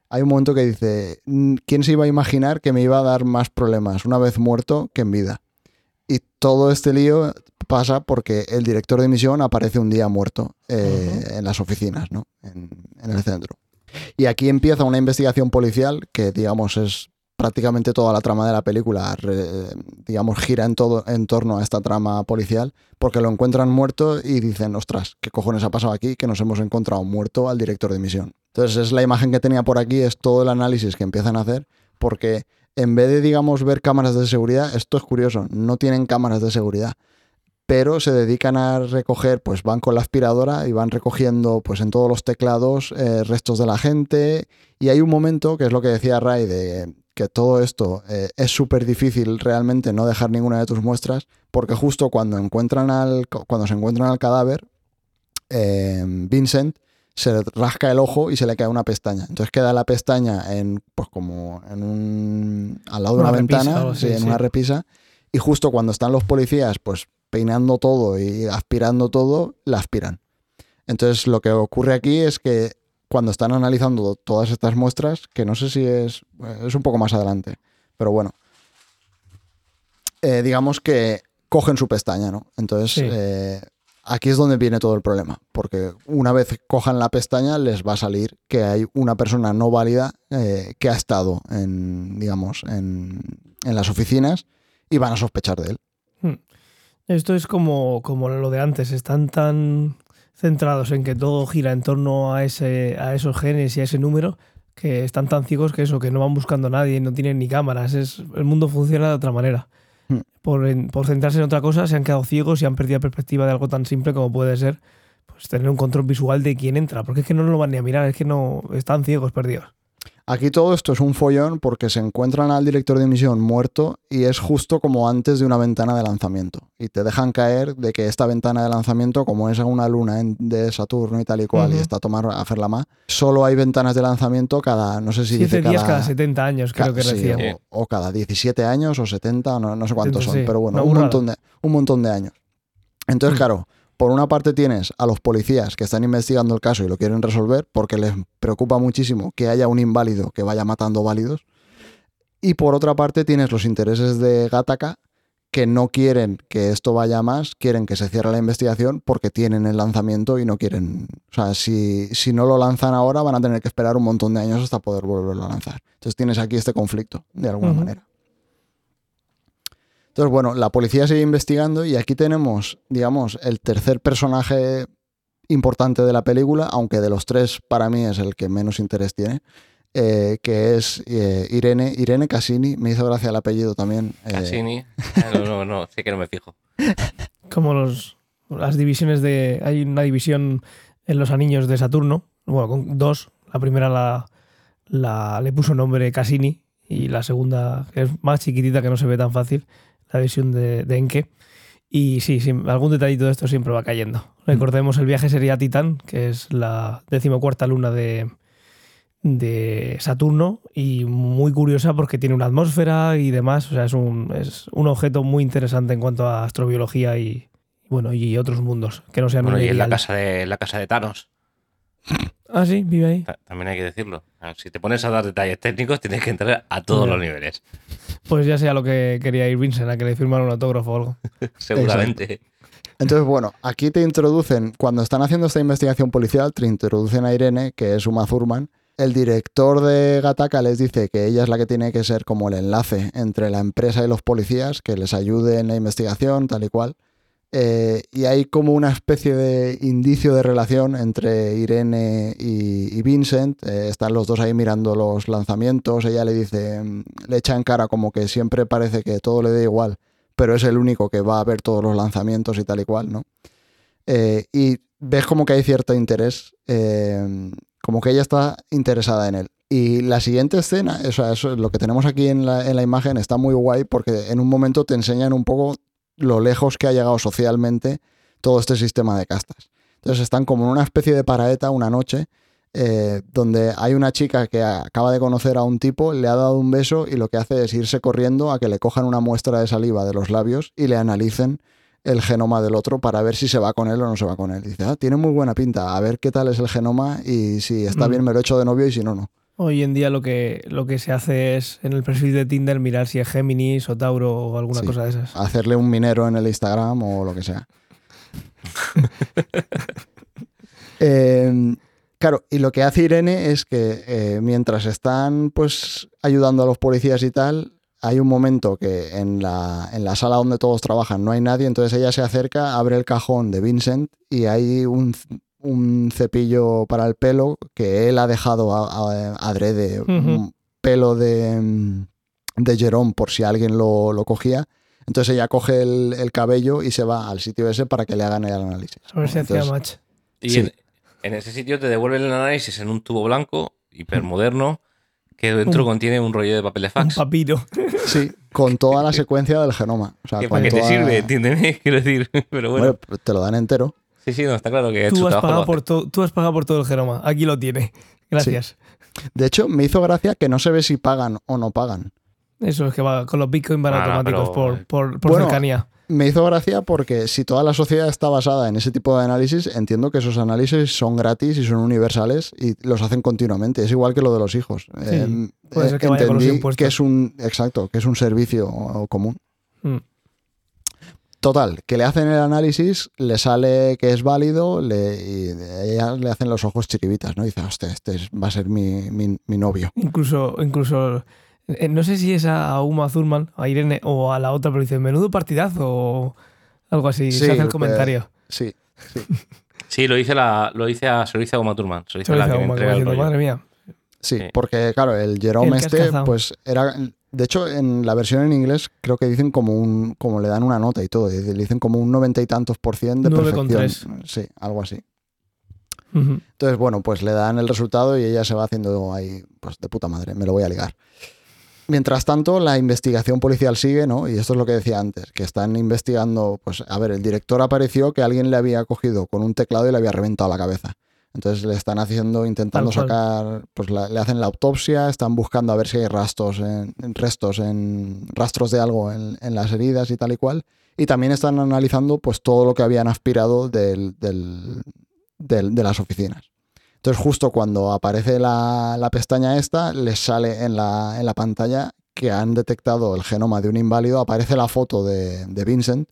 hay un momento que dice, ¿quién se iba a imaginar que me iba a dar más problemas una vez muerto que en vida? Y todo este lío pasa porque el director de misión aparece un día muerto eh, en las oficinas, ¿no? En, el centro. Y aquí empieza una investigación policial que, digamos, es prácticamente toda la trama de la película, digamos, gira en, todo, en torno a esta trama policial, porque lo encuentran muerto y dicen, ostras, ¿qué cojones ha pasado aquí? Que nos hemos encontrado muerto al director de misión. Entonces es la imagen que tenía por aquí, es todo el análisis que empiezan a hacer, porque en vez de, digamos, ver cámaras de seguridad, esto es curioso, no tienen cámaras de seguridad, pero se dedican a recoger, pues van con la aspiradora y van recogiendo, pues en todos los teclados, eh, restos de la gente, y hay un momento, que es lo que decía Ray, de que todo esto eh, es súper difícil realmente no dejar ninguna de tus muestras, porque justo cuando, encuentran al, cuando se encuentran al cadáver, eh, Vincent se rasca el ojo y se le cae una pestaña. Entonces queda la pestaña en, pues como en un, al lado de una, ventana, en una repisa. Y justo cuando están los policías, pues peinando todo y aspirando todo, la aspiran. Entonces lo que ocurre aquí es que cuando están analizando todas estas muestras, que no sé si es, es un poco más adelante, pero bueno, eh, digamos que cogen su pestaña, ¿no? Entonces eh, aquí es donde viene todo el problema, porque una vez cojan la pestaña les va a salir que hay una persona no válida eh, que ha estado en, digamos, en, las oficinas y van a sospechar de él. Hmm. Esto es como, como lo de antes, están tan centrados en que todo gira en torno a, ese, a esos genes y a ese número que están tan ciegos que eso, que no van buscando a nadie, no tienen ni cámaras, es, el mundo funciona de otra manera. Por, por, centrarse en otra cosa, se han quedado ciegos y han perdido perspectiva de algo tan simple como puede ser pues, tener un control visual de quién entra, porque es que no lo van ni a mirar, es que no están ciegos, perdidos. Aquí todo esto es un follón porque se encuentran al director de misión muerto y es justo como antes de una ventana de lanzamiento. Y te dejan caer de que esta ventana de lanzamiento, como es una luna de Saturno y tal y cual, y está a tomar a Ferlama, solo hay ventanas de lanzamiento cada, no sé si dice días cada, 70 años, creo que decía. O, cada 17 años o 70, no, no sé cuántos son, pero bueno, un montón, de, un montón de años. Entonces, mm. claro, por una parte tienes a los policías que están investigando el caso y lo quieren resolver porque les preocupa muchísimo que haya un inválido que vaya matando válidos. Y por otra parte tienes los intereses de Gataka que no quieren que esto vaya más, quieren que se cierre la investigación porque tienen el lanzamiento y no quieren... O sea, si, si no lo lanzan ahora van a tener que esperar un montón de años hasta poder volverlo a lanzar. Entonces tienes aquí este conflicto, de alguna manera. Entonces, bueno, la policía sigue investigando y aquí tenemos, digamos, el tercer personaje importante de la película, aunque de los tres para mí es el que menos interés tiene, eh, que es eh, Irene, Irene Cassini, me hizo gracia el apellido también. Eh. Cassini, no, no, no, sí que no me fijo. Como los, las divisiones de, hay una división en los anillos de Saturno, bueno, con dos, la primera la, la le puso nombre Cassini y la segunda, que es más chiquitita, que no se ve tan fácil, la visión de, de Enke. Y sí, sí, algún detallito de esto siempre va cayendo. Recordemos el viaje sería Titán, que es la decimocuarta luna de, de Saturno y muy curiosa porque tiene una atmósfera y demás. O sea, es un, es un objeto muy interesante en cuanto a astrobiología y, bueno, y otros mundos que no sean bueno, y en la casa de la casa de Thanos. Ah, sí, vive ahí. También hay que decirlo. Si te pones a dar detalles técnicos, tienes que entrar a todos los niveles. Pues ya sea lo que quería ir Vincent, a que le firmara un autógrafo o algo. Seguramente. Entonces, bueno, aquí te introducen, cuando están haciendo esta investigación policial, te introducen a Irene, que es Uma Thurman. El director de Gataka les dice que ella es la que tiene que ser como el enlace entre la empresa y los policías, que les ayude en la investigación, tal y cual. Eh, y hay como una especie de indicio de relación entre Irene y, Vincent. Eh, están los dos ahí mirando los lanzamientos. Ella le dice, mm, le echa en cara como que siempre parece que todo le da igual, pero es el único que va a ver todos los lanzamientos y tal y cual, ¿no? Eh, y ves como que hay cierto interés, como que ella está interesada en él. Y la siguiente escena, o sea, eso, lo que tenemos aquí en la, en la imagen está muy guay porque en un momento te enseñan un poco lo lejos que ha llegado socialmente todo este sistema de castas. Entonces están como en una especie de paraeta una noche eh, donde hay una chica que acaba de conocer a un tipo, le ha dado un beso y lo que hace es irse corriendo a que le cojan una muestra de saliva de los labios y le analicen el genoma del otro para ver si se va con él o no se va con él. dice, ah, tiene muy buena pinta, a ver qué tal es el genoma y si está mm. bien me lo echo de novio y si no, no. Hoy en día lo que, lo que se hace es en el perfil de Tinder mirar si es Géminis o Tauro o alguna cosa de esas. Hacerle un minero en el Instagram o lo que sea. Em, claro, y lo que hace Irene es que eh, mientras están pues ayudando a los policías y tal, hay un momento que en la, en la sala donde todos trabajan no hay nadie, entonces ella se acerca, abre el cajón de Vincent y hay un, un cepillo para el pelo que él ha dejado adrede, un pelo de, de Jerome por si alguien lo, cogía. Entonces ella coge el, cabello y se va al sitio ese para que le hagan el análisis. A ver si hacía match. Y en, ese sitio te devuelven el análisis en un tubo blanco, hipermoderno, que dentro contiene un rollo de papel de fax. Un papiro. Sí, con toda la secuencia del genoma. ¿Para qué te sirve? Entiéndeme, quiero decir. Pero bueno. te lo dan entero. Sí, sí, no, está claro que tú has, pagado por tú has pagado por todo el genoma. Aquí lo tiene. Gracias. De hecho, me hizo gracia que no se ve si pagan o no pagan. Eso es que va con los bitcoins van automáticos por, por, por cercanía me hizo gracia porque si toda la sociedad está basada en ese tipo de análisis, entiendo que esos análisis son gratis y son universales y los hacen continuamente. Es igual que lo de los hijos. Em, puede ser que vaya con los impuestos. que es un exacto, que es un servicio común. Mm. Total, que le hacen el análisis, le sale que es válido le, y ellas le hacen los ojos chiribitas, ¿no? Y dice, hostia, este va a ser mi, mi novio. Incluso, incluso eh, no sé si es a Uma Thurman, a Irene o a la otra, pero dice, menudo partidazo o algo así. se hace el comentario. sí, sí. sí, lo dice, la, lo dice a, se lo dice a Uma Thurman. Se lo dice, a la que Uma, Madre mía. Sí, porque claro, el Jerome este, pues era. De hecho, en la versión en inglés creo que dicen como un. como le dan una nota y todo. Le dicen como un noventa y tantos por cien de perfección. Sí, algo así. Entonces, bueno, pues le dan el resultado y ella se va haciendo ahí, pues de puta madre, me lo voy a ligar. Mientras tanto, la investigación policial sigue, ¿no? Y esto es lo que decía antes, que están investigando, pues, a ver, el director apareció que alguien le había cogido con un teclado y le había reventado la cabeza. Entonces le están haciendo, intentando sacar, pues le hacen la autopsia, están buscando a ver si hay rastros en, restos, en rastros de algo en, las heridas y tal y cual. Y también están analizando pues todo lo que habían aspirado del, de las oficinas. Entonces, justo cuando aparece la, pestaña esta, les sale en la, en la, pantalla que han detectado el genoma de un inválido, aparece la foto de, Vincent.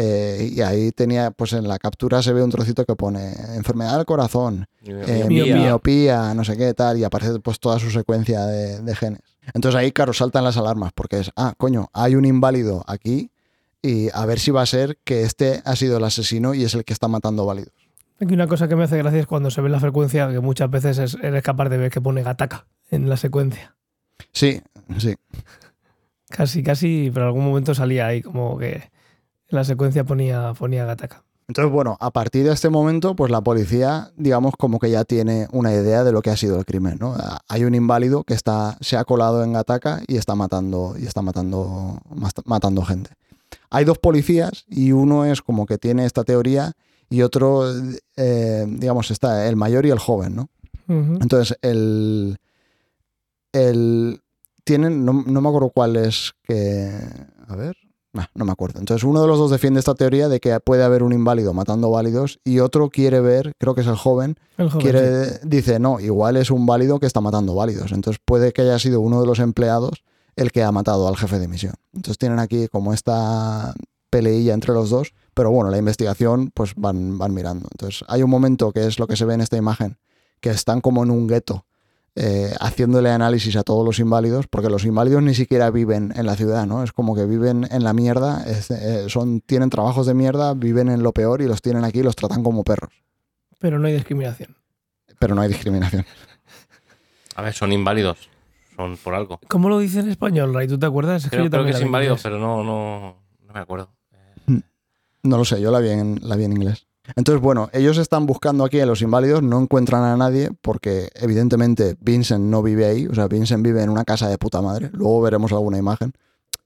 Eh, y ahí tenía, pues en la captura se ve un trocito que pone enfermedad del corazón, eh, miopía. no sé qué tal, y aparece pues toda su secuencia de, de, genes. Entonces ahí, claro, saltan las alarmas, porque es, ah, coño, hay un inválido aquí, y a ver si va a ser que este ha sido el asesino y es el que está matando válidos. Aquí una cosa que me hace gracia es cuando se ve la frecuencia, que muchas veces es, eres capaz de ver que pone Gataka en la secuencia. Sí, sí. Casi, casi, pero en algún momento salía ahí como que la secuencia ponía, ponía Gataka. Entonces, bueno, a partir de este momento, pues la policía, digamos, como que ya tiene una idea de lo que ha sido el crimen, ¿no? Hay un inválido que está, se ha colado en Gataka y está matando, y está matando, matando gente. Hay dos policías y uno es como que tiene esta teoría y otro, eh, digamos, está el mayor y el joven, ¿no? Entonces, el, el tienen, no, no, me acuerdo cuál es que, a ver, no me acuerdo. Entonces, uno de los dos defiende esta teoría de que puede haber un inválido matando válidos y otro quiere ver, creo que es el joven, quiere, dice, no, igual es un válido que está matando válidos. Entonces, puede que haya sido uno de los empleados el que ha matado al jefe de misión. Entonces, tienen aquí como esta peleilla entre los dos, pero bueno, la investigación pues van, van mirando. Entonces hay un momento que es lo que se ve en esta imagen, que están como en un gueto eh, haciéndole análisis a todos los inválidos, porque los inválidos ni siquiera viven en la ciudad, ¿no? Es como que viven en la mierda, eh, son, tienen trabajos de mierda, viven en lo peor y los tienen aquí y los tratan como perros. Pero no hay discriminación. Pero no hay discriminación. A ver, son inválidos. Son por algo. ¿Cómo lo dice en español, Ray? ¿Tú te acuerdas? Es creo, que, es inválido, pero no, no, no me acuerdo. No lo sé, yo la vi en, la vi en inglés. Entonces, bueno, ellos están buscando aquí a los inválidos, no encuentran a nadie porque evidentemente Vincent no vive ahí, o sea, Vincent vive en una casa de puta madre, luego veremos alguna imagen.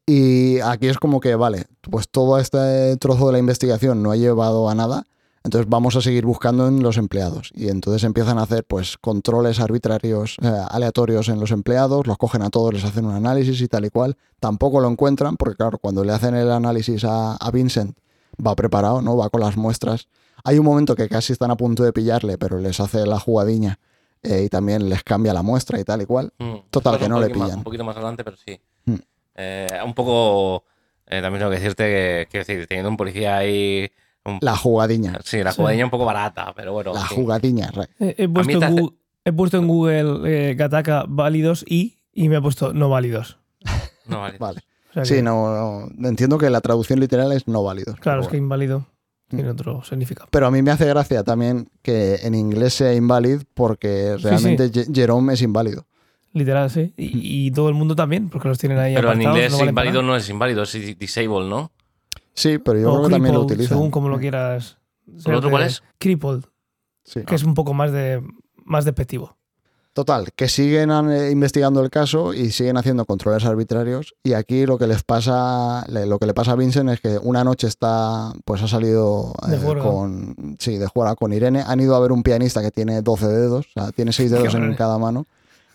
Y aquí es como que, vale, pues todo este trozo de la investigación no ha llevado a nada, entonces vamos a seguir buscando en los empleados. Y entonces empiezan a hacer pues controles arbitrarios, eh, aleatorios en los empleados, los cogen a todos, les hacen un análisis y tal y cual. Tampoco lo encuentran porque, claro, cuando le hacen el análisis a, a Vincent, va preparado, ¿no? Va con las muestras. Hay un momento que casi están a punto de pillarle, pero les hace la jugadiña eh, y también les cambia la muestra y tal y cual. Mm. Total, que no le pillan. un poquito más adelante, pero sí. Mm. Eh, un poco. Eh, también tengo que decirte que, decir, teniendo un policía ahí. la jugadiña. Sí, la jugadiña un poco barata, pero bueno. La jugadiña, he, puesto en Google, Gataka válidos y, y me ha puesto no válidos. No válidos. vale sí, no, entiendo que la traducción literal es no válido. Claro, es que inválido tiene mm. otro significado. Pero a mí me hace gracia también que en inglés sea inválido porque realmente Jerome es inválido. Literal, sí. Y, todo el mundo también, porque los tienen ahí. Pero en inglés inválido no es inválido, es disable, ¿no? Sí, pero yo creo que también lo utilizan. Según como lo quieras. ¿El otro cuál es? Crippled. Sí. Que es un poco más de más despectivo. Total, que siguen eh, investigando el caso y siguen haciendo controles arbitrarios. Y aquí lo que les pasa, lo que le pasa a Vincent es que una noche está, pues ha salido eh, con, sí, de jugar con Irene. Han ido a ver un pianista que tiene 12 dedos, o sea, tiene 6 dedos en cada mano.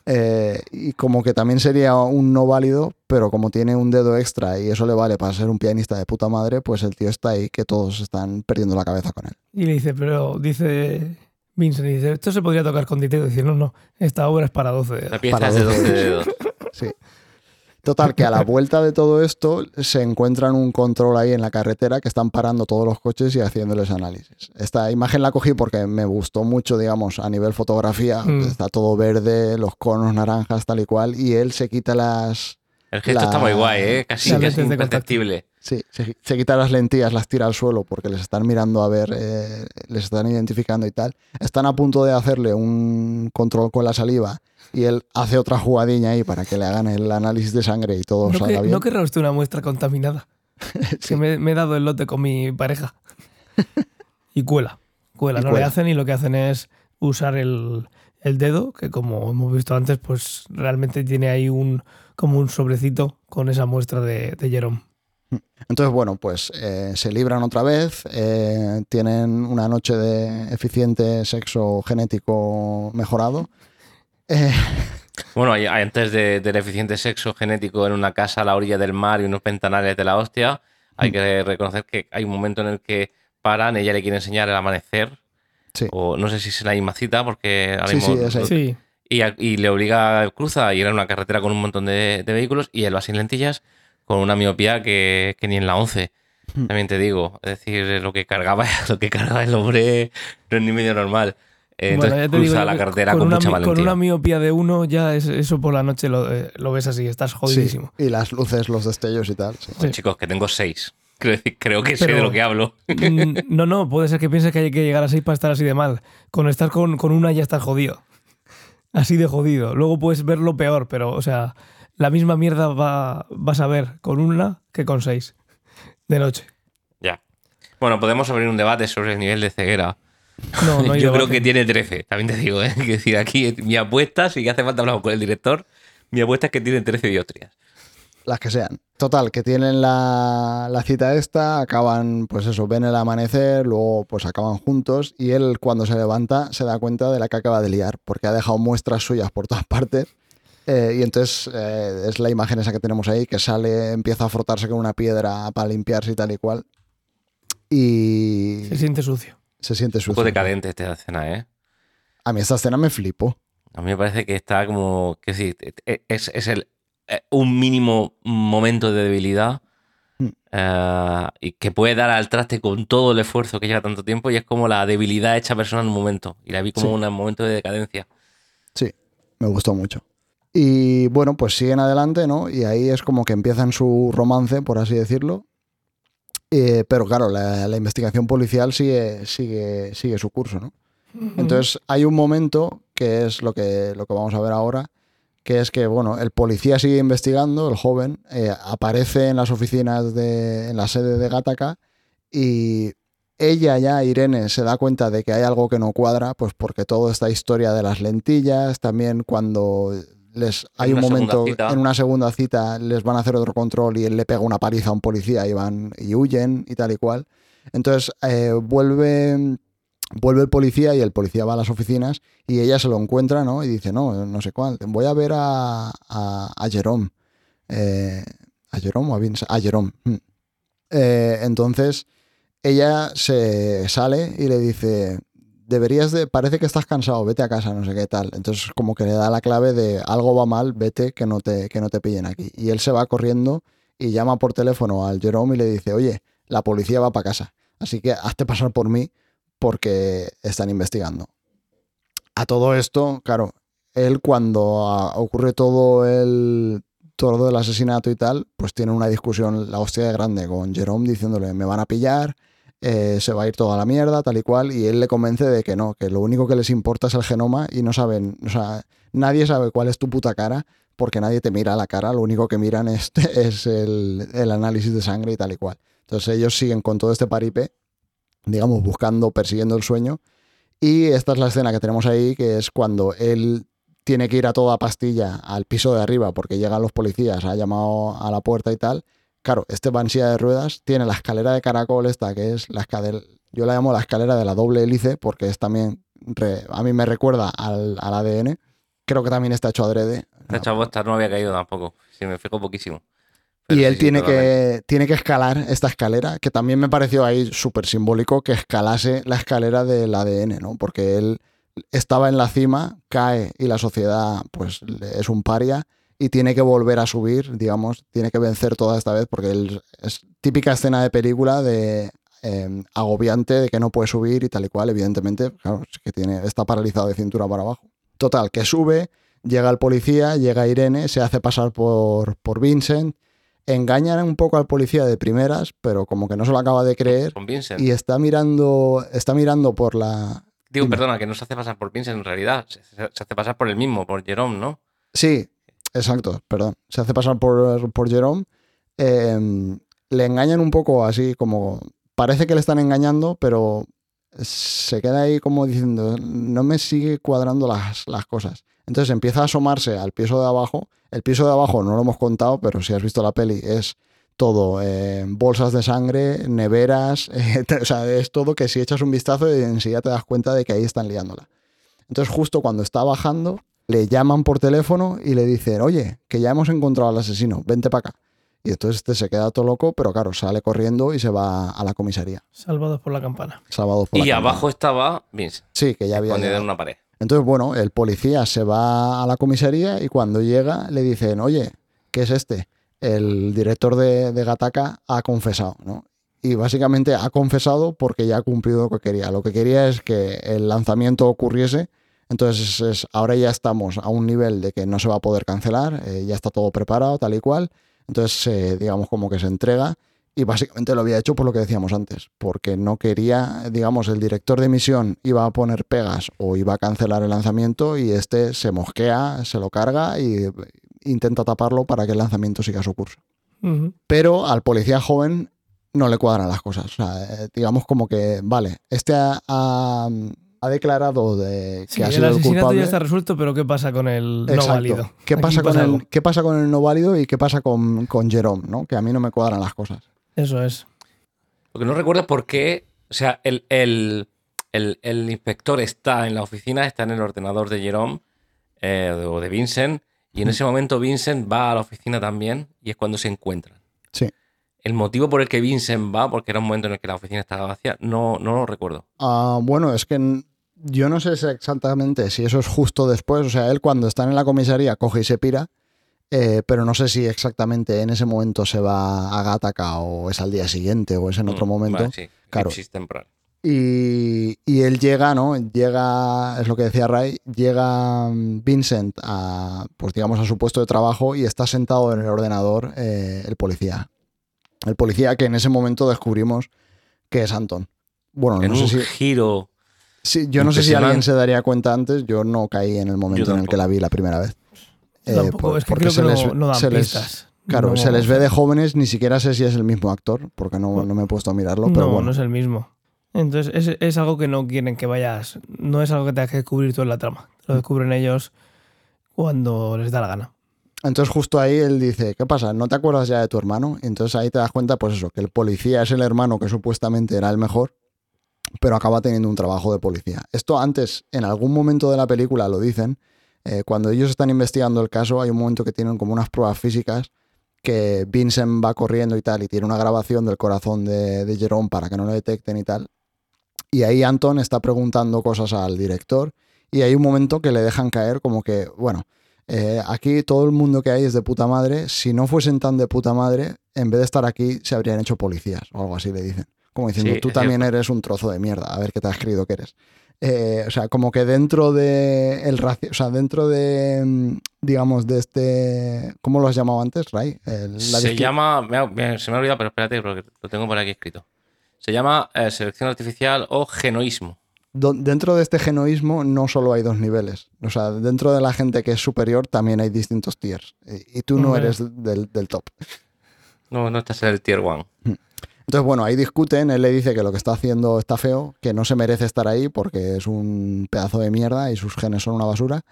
Eh, y como que también sería un no válido, pero como tiene un dedo extra y eso le vale para ser un pianista de puta madre, pues el tío está ahí que todos están perdiendo la cabeza con él. Y le dice, pero dice Vincent, dice, esto se podría tocar con dedo. Dice, no, no, esta obra es para 12 dedos. La pieza es de 12 dedos. Sí. Total, que a la vuelta de todo esto se encuentran un control ahí en la carretera que están parando todos los coches y haciéndoles análisis. Esta imagen la cogí porque me gustó mucho, digamos, a nivel fotografía. Mm. Está todo verde, los conos naranjas, tal y cual, y él se quita las... El gesto está muy guay, ¿eh? Casi, Las casi imperceptible. Sí, se, se quita las lentillas, las tira al suelo porque les están mirando a ver, eh, les están identificando y tal. Están a punto de hacerle un control con la saliva y él hace otra jugadilla ahí para que le hagan el análisis de sangre y todo No, salga que, bien. no querrá usted una muestra contaminada. Sí. Que me, me he dado el lote con mi pareja. y cuela. Cuela. Y no cuela. le hacen y lo que hacen es usar el, el dedo, que como hemos visto antes, pues realmente tiene ahí un como un sobrecito con esa muestra de, de Jerome. Entonces, bueno, pues eh, se libran otra vez, eh, tienen una noche de eficiente sexo genético mejorado. Eh, Bueno, antes de- del eficiente sexo genético en una casa a la orilla del mar y unos ventanales de la hostia, hay que reconocer que hay un momento en el que paran, ella le quiere enseñar el amanecer, Sí. o no sé si es la misma cita, porque ahora Sí, mismo- sí, es ahí. Sí. y, y le obliga a cruza y era una carretera con un montón de, de vehículos y él va sin lentillas con una miopía que, que ni en la 11. Hmm. También te digo, es decir, lo que cargaba, lo que cargaba el hombre no es ni medio normal. Eh, Bueno, Entonces ya te cruza digo, la que carretera con, una, mucha mi- valentía. con una miopía de uno, ya es- eso por la noche lo, eh, lo ves así, estás jodidísimo. sí, y las luces, los destellos y tal. sí. Sí. Chicos, que tengo seis. Creo que sé Pero- de lo que hablo. No, no, puede ser que pienses que hay que llegar así para estar así de mal. Con estar con, con una ya estás jodido. Así de jodido. Luego puedes ver lo peor, pero, o sea, la misma mierda va, vas a ver con una que con seis de noche. Ya. Bueno, podemos abrir un debate sobre el nivel de ceguera. No, no hay Yo creo que tiene 13, también te digo, ¿eh? Que decir, aquí mi apuesta, si hace falta hablar con el director, mi apuesta es que tiene 13 dioptrias. Las que sean. Total, que tienen la, la cita esta, acaban, pues eso, ven el amanecer, luego pues acaban juntos y él cuando se levanta se da cuenta de la que acaba de liar, porque ha dejado muestras suyas por todas partes. Eh, y entonces eh, es la imagen esa que tenemos ahí, que sale, empieza a frotarse con una piedra para limpiarse y tal y cual. Y Se siente sucio. se siente Un poco sucio. decadente esta escena, ¿eh? A mí esta escena me flipó. A mí me parece que está como. que sí, es, es el, eh, un mínimo momento de debilidad Mm. eh, y que puede dar al traste con todo el esfuerzo que lleva tanto tiempo y es como la debilidad hecha persona en un momento. Y la vi como Sí. un momento de decadencia. Sí, me gustó mucho. Y bueno, pues siguen adelante, ¿no? Y ahí es como que empiezan su romance, por así decirlo. Eh, pero claro, la, la investigación policial sigue, sigue, sigue su curso, ¿no? Entonces hay un momento que es lo que, lo que vamos a ver ahora, que es que, bueno, el policía sigue investigando, el joven, eh, aparece en las oficinas de, en la sede de Gattaca y ella ya, Irene, se da cuenta de que hay algo que no cuadra, pues porque toda esta historia de las lentillas, también cuando les hay un momento en una segunda cita les van a hacer otro control y él le pega una paliza a un policía y van y huyen y tal y cual. Entonces eh, vuelve vuelve el policía y el policía va a las oficinas y ella se lo encuentra, ¿no? Y dice, no, no sé cuál, voy a ver a, a, a Jerome. Eh, ¿A Jerome o a Vince? A Jerome. mm. Eh, entonces ella se sale y le dice, deberías de, parece que estás cansado, vete a casa, no sé qué tal. Entonces como que le da la clave de algo va mal, vete, que no te, que no te pillen aquí. Y él se va corriendo y llama por teléfono al Jerome y le dice, oye, la policía va para casa, así que hazte pasar por mí porque están investigando. A todo esto, claro, él cuando ah, ocurre todo el todo el asesinato y tal, pues tiene una discusión la hostia de grande con Jerome diciéndole me van a pillar, eh, se va a ir toda la mierda, tal y cual, y él le convence de que no, que lo único que les importa es el genoma y no saben, o sea, nadie sabe cuál es tu puta cara porque nadie te mira a la cara, lo único que miran es, es el, el análisis de sangre y tal y cual. Entonces ellos siguen con todo este paripé, digamos, buscando, persiguiendo el sueño. Y esta es la escena que tenemos ahí, que es cuando él tiene que ir a toda pastilla al piso de arriba porque llegan los policías, ha llamado a la puerta y tal. Claro, este va en silla de ruedas, tiene la escalera de caracol esta, que es la escalera, yo la llamo la escalera de la doble hélice porque es también, re- a mí me recuerda al, al ADN. creo que también está hecho adrede. Está hecho a no había caído tampoco. Sí, me fijo poquísimo. y él tiene, que, tiene que escalar esta escalera, que también me pareció ahí súper simbólico que escalase la escalera del ADN, ¿no? Porque él estaba en la cima, cae y la sociedad pues es un paria y tiene que volver a subir, digamos, tiene que vencer toda esta vez porque él, es típica escena de película de em, agobiante de que no puede subir y tal y cual, evidentemente, claro, que tiene, está paralizado de cintura para abajo. Total, que sube, llega el policía, llega Irene, se hace pasar por, por Vincent, engañan un poco al policía de primeras, pero como que no se lo acaba de creer. Y está mirando, está mirando por la. Digo, perdona, que no se hace pasar por Vincent en realidad. Se, hace pasar por el mismo, por Jerome, ¿no? Sí, exacto, perdón. Se hace pasar por, por Jerome. Em, le engañan un poco así como. Parece que le están engañando, pero se queda ahí como diciendo, no me sigue cuadrando las, las cosas. Entonces empieza a asomarse al piso de abajo. El piso de abajo no lo hemos contado, pero si has visto la peli es todo, eh, bolsas de sangre, neveras, o sea, es todo que si echas un vistazo enseguida te das cuenta de que ahí están liándola. Entonces justo cuando está bajando, le llaman por teléfono y le dicen, oye, que ya hemos encontrado al asesino, vente para acá. Y entonces este se queda todo loco, pero claro, sale corriendo y se va a la comisaría. Salvados por la campana. Salvados por y abajo estaba Vince. Sí, que ya había. en una pared. Entonces, bueno, el policía se va a la comisaría y cuando llega le dicen, oye, ¿qué es este? El director de, de Gataka ha confesado, ¿no? Y básicamente ha confesado porque ya ha cumplido lo que quería. Lo que quería es que el lanzamiento ocurriese. Entonces, ahora ya estamos a un nivel de que no se va a poder cancelar, eh, ya está todo preparado, tal y cual. Entonces, eh, digamos, como que se entrega y básicamente lo había hecho por lo que decíamos antes, porque no quería, digamos, el director de misión iba a poner pegas o iba a cancelar el lanzamiento y este se mosquea, se lo carga y intenta taparlo para que el lanzamiento siga su curso. Pero al policía joven no le cuadran las cosas. O sea, eh, digamos como que, vale, este ha, declarado de que ha sido el, culpable. ya está resuelto, pero ¿qué pasa con el no válido? ¿Qué pasa con el, ¿Qué pasa con el no válido y qué pasa con, con Jerome? ¿no? Que a mí no me cuadran las cosas. Eso es. Lo que no recuerdo es por qué, o sea, el, inspector está en la oficina, está en el ordenador de Jerome eh, o de Vincent, y en ese momento Vincent va a la oficina también y es cuando se encuentran. Sí. El motivo por el que Vincent va, porque era un momento en el que la oficina estaba vacía, no, no lo recuerdo. Ah, bueno, es que yo no sé exactamente si eso es justo después. O sea, él cuando está en la comisaría coge y se pira eh, pero no sé si exactamente en ese momento se va a Gataca o es al día siguiente o es en otro mm, momento. sí, claro. temporal. Y, y, él llega, ¿no? Llega, es lo que decía Ray, llega mm, Vincent a, pues digamos, a su puesto de trabajo y está sentado en el ordenador eh, el policía. El policía que en ese momento descubrimos que es Anton. Bueno, en no un sé si, giro. Sí, yo no sé si alguien se daría cuenta antes, yo no caí en el momento en el que la vi la primera vez. Eh, es que creo que no, dan se pistas. claro, se les ve de jóvenes, ni siquiera sé si es el mismo actor, porque no, me he puesto a mirarlo, pero bueno. no es el mismo. Entonces, es, algo que no quieren que vayas. No es algo que tengas que descubrir tú en la trama. Lo descubren ellos cuando les da la gana. Entonces, justo ahí él dice: ¿Qué pasa? ¿No te acuerdas ya de tu hermano? Entonces ahí te das cuenta, pues eso, que el policía es el hermano que supuestamente era el mejor, pero acaba teniendo un trabajo de policía. Esto antes, en algún momento de la película lo dicen, eh, cuando ellos están investigando el caso, hay un momento que tienen como unas pruebas físicas que Vincent va corriendo y tal, y tiene una grabación del corazón de, de Jerome para que no lo detecten y tal. Y ahí Anton está preguntando cosas al director y hay un momento que le dejan caer como que, bueno, eh, aquí todo el mundo que hay es de puta madre, si no fuesen tan de puta madre, en vez de estar aquí se habrían hecho policías o algo así le dicen. Como diciendo, tú también eres un trozo de mierda, a ver qué te has creído que eres. Eh, o sea, como que dentro de el o sea, dentro de, mm, digamos, de este, ¿cómo lo has llamado antes, Ray? se llama, se me ha olvidado, pero espérate, porque lo tengo por aquí escrito. Se llama eh, selección artificial o genoísmo. Dentro de este genoísmo no solo hay dos niveles. O sea, dentro de la gente que es superior también hay distintos tiers. Y, tú no eres del, del, top. No, no estás en el tier one. Entonces, bueno, ahí discuten, él le dice que lo que está haciendo está feo, que no se merece estar ahí porque es un pedazo de mierda y sus genes son una basura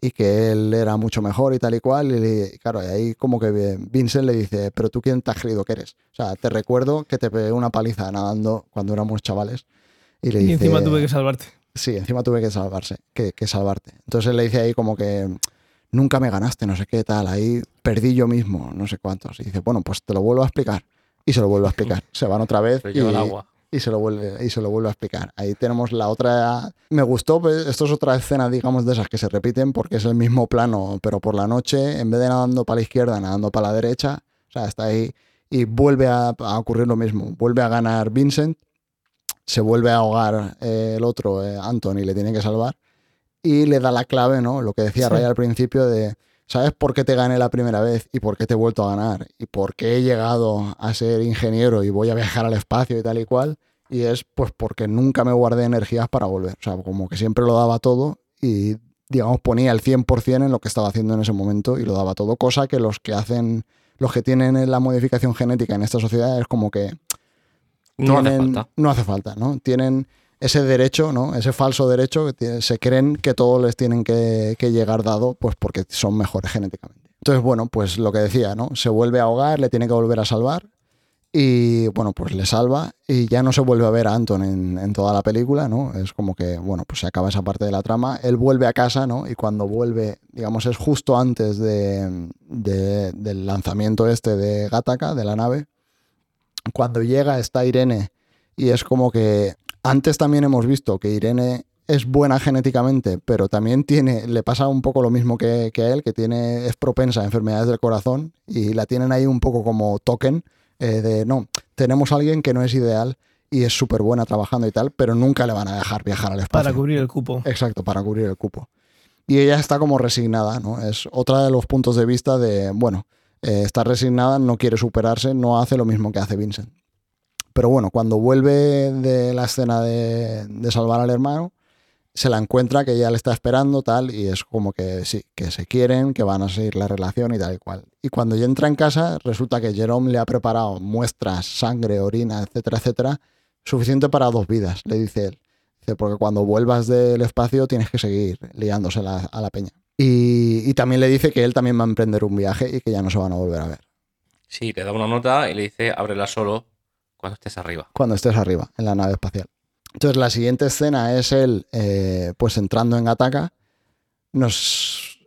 y que él era mucho mejor y tal y cual. Y claro, y ahí como que Vincent le dice, pero tú quién te has creído que eres. O sea, te recuerdo que te pegué una paliza nadando cuando éramos chavales. Y, le y encima tuve que salvarte. Sí, encima tuve que salvarse, que, que salvarte. Entonces él le dice ahí como que nunca me ganaste, no sé qué tal, ahí perdí yo mismo, no sé cuántos. Y dice, bueno, pues te lo vuelvo a explicar. Y se lo vuelve a explicar. Se van otra vez. y, el agua. y se lo vuelve y se lo vuelve a explicar. Ahí tenemos la otra. Me gustó, pues, esto es otra escena, digamos, de esas que se repiten porque es el mismo plano, pero por la noche, en vez de nadando para la izquierda, nadando para la derecha, o sea, está ahí y vuelve a, ocurrir lo mismo. Vuelve a ganar Vincent, se vuelve a ahogar eh, el otro, eh, Anthony, le tiene que salvar y le da la clave, ¿no? Lo que decía Ray al principio de ¿Sabes por qué te gané la primera vez y por qué te he vuelto a ganar? Y por qué he llegado a ser ingeniero y voy a viajar al espacio y tal y cual. Y es pues porque nunca me guardé energías para volver. O sea, como que siempre lo daba todo y, digamos, ponía el 100% en lo que estaba haciendo en ese momento y lo daba todo. Cosa que los que hacen, los que tienen la modificación genética en esta sociedad es como que... No hace falta. No hace falta, ¿no? Tienen ese derecho, ¿no? Ese falso derecho que se creen que todos les tienen que, llegar dado, pues porque son mejores genéticamente. Entonces, bueno, pues lo que decía, ¿no? Se vuelve a ahogar, le tiene que volver a salvar. Y bueno, pues le salva y ya no se vuelve a ver a Anton en, toda la película, ¿no? Es como que, bueno, pues se acaba esa parte de la trama. Él vuelve a casa, ¿no? Y cuando vuelve, digamos, es justo antes de, del lanzamiento este de Gattaca, de la nave. Cuando llega está Irene y es como que antes también hemos visto que Irene es buena genéticamente, pero también tiene, le pasa un poco lo mismo que, a él, que tiene, es propensa a enfermedades del corazón y la tienen ahí un poco como token eh, de, no, tenemos a alguien que no es ideal y es súper buena trabajando y tal, pero nunca le van a dejar viajar al espacio. Para cubrir el cupo. Exacto, para cubrir el cupo. Y ella está como resignada, ¿no? Es otra de los puntos de vista de, bueno, eh, está resignada, no quiere superarse, no hace lo mismo que hace Vincent. Pero bueno, cuando vuelve de la escena de, salvar al hermano, se la encuentra que ya le está esperando, tal, y es como que sí, que se quieren, que van a seguir la relación y tal y cual. Y cuando ya entra en casa, resulta que Jerome le ha preparado muestras, sangre, orina, etcétera, etcétera, suficiente para dos vidas, le dice él. Dice, porque cuando vuelvas del espacio tienes que seguir liándose a la peña. Y, y, también le dice que él también va a emprender un viaje y que ya no se van a volver a ver. Sí, le da una nota y le dice, ábrela solo cuando estés arriba. Cuando estés arriba, en la nave espacial. Entonces, la siguiente escena es él, eh, pues entrando en Ataca. Nos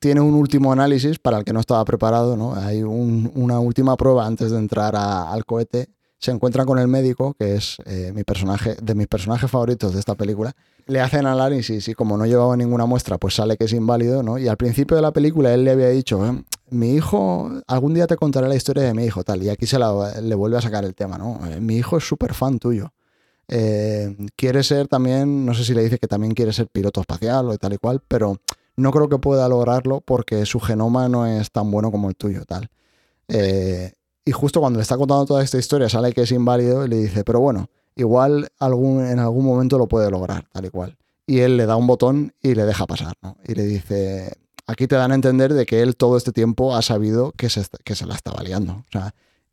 tiene un último análisis para el que no estaba preparado, ¿no? Hay una última prueba antes de entrar al cohete. Se encuentra con el médico, que es eh, mi personaje, de mis personajes favoritos de esta película. Le hacen análisis y como no llevaba ninguna muestra, pues sale que es inválido, ¿no? Y al principio de la película él le había dicho, eh, mi hijo, algún día te contaré la historia de mi hijo, tal, y aquí se le vuelve a sacar el tema, ¿no? Eh, mi hijo es súper fan tuyo. Eh, quiere ser también, no sé si le dice que también quiere ser piloto espacial o tal y cual, pero no creo que pueda lograrlo porque su genoma no es tan bueno como el tuyo, tal. Y justo cuando le está contando toda esta historia sale que es inválido y le dice, pero bueno, igual algún, en algún momento lo puede lograr, tal y cual. Y él le da un botón y le deja pasar, ¿no? Y le dice, aquí te dan a entender de que él todo este tiempo ha sabido que se, que se la estaba liando.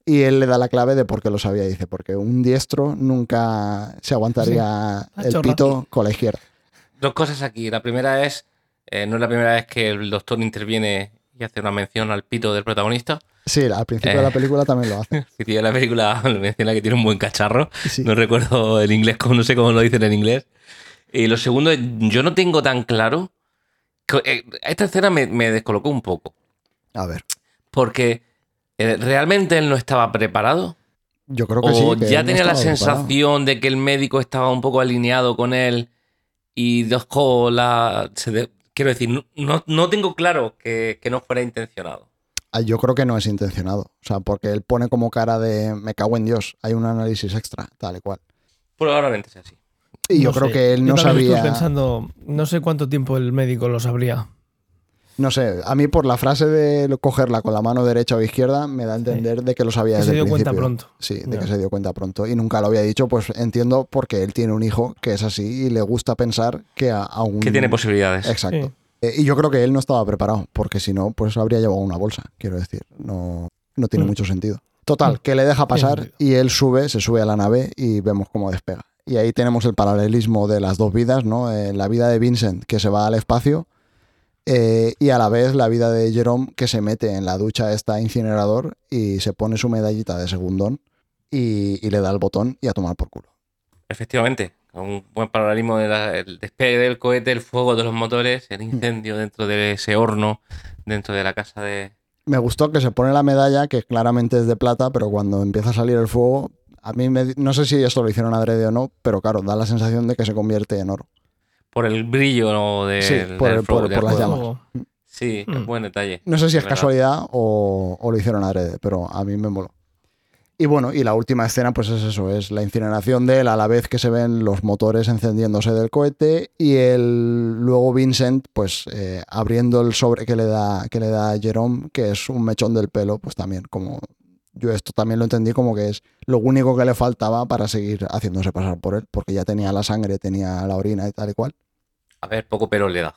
y él le da la clave de por qué lo sabía. Dice, porque un diestro nunca se aguantaría el pito con la izquierda. Dos cosas aquí. La primera es, eh, no es la primera vez que el doctor interviene y hace una mención al pito del protagonista. Sí, al principio de la eh, película también lo hace. Sí, la película menciona que tiene un buen cacharro. No recuerdo el inglés, no sé cómo lo dicen en inglés. Y lo segundo, yo no tengo tan claro eh, esta escena me, descolocó un poco. A ver. Porque eh, realmente él no estaba preparado. Yo creo que sí. O ya tenía la sensación de que el médico estaba un poco alineado con él y dejó la. quiero decir, no, tengo claro que, no fuera intencionado. Ah, yo creo que no es intencionado. O sea, porque él pone como cara de me cago en Dios. Hay un análisis extra, tal y cual. Probablemente sea así. Y yo creo que él no sabía. Estoy pensando, no sé cuánto tiempo el médico lo sabría. No sé, a mí por la frase de cogerla con la mano derecha o izquierda me da a entender de que lo sabía desde se dio cuenta pronto. Sí, de que se dio cuenta pronto y nunca lo había dicho, pues entiendo porque él tiene un hijo que es así y le gusta pensar que aún... Que tiene posibilidades. Exacto. Y yo creo que él no estaba preparado, porque si no, pues habría llevado una bolsa, quiero decir. No, no tiene mm. mucho sentido. Total, mm. que le deja pasar y él sube, se sube a la nave y vemos cómo despega. Y ahí tenemos el paralelismo de las dos vidas, ¿no? Eh, la vida de Vincent que se va al espacio eh, y a la vez la vida de Jerome que se mete en la ducha esta incinerador y se pone su medallita de segundón y, le da el botón y a tomar por culo. Efectivamente, un buen paralelismo del despegue del cohete, el fuego de los motores, el incendio dentro de ese horno, dentro de la casa de... Me gustó que se pone la medalla, que claramente es de plata, pero cuando empieza a salir el fuego, a mí me, no sé si esto lo hicieron adrede o no, pero claro, da la sensación de que se convierte en oro. Por el brillo de, sí, por, por, las llamas. Sí, mm. buen detalle. No sé si es casualidad o, o, lo hicieron adrede, pero a mí me moló. Y bueno, y la última escena, pues es eso, es la incineración de él a la vez que se ven los motores encendiéndose del cohete y el luego Vincent, pues eh, abriendo el sobre que le da que le da Jerome, que es un mechón del pelo, pues también como yo esto también lo entendí como que es lo único que le faltaba para seguir haciéndose pasar por él, porque ya tenía la sangre, tenía la orina y tal y cual. A ver, poco pelo le da.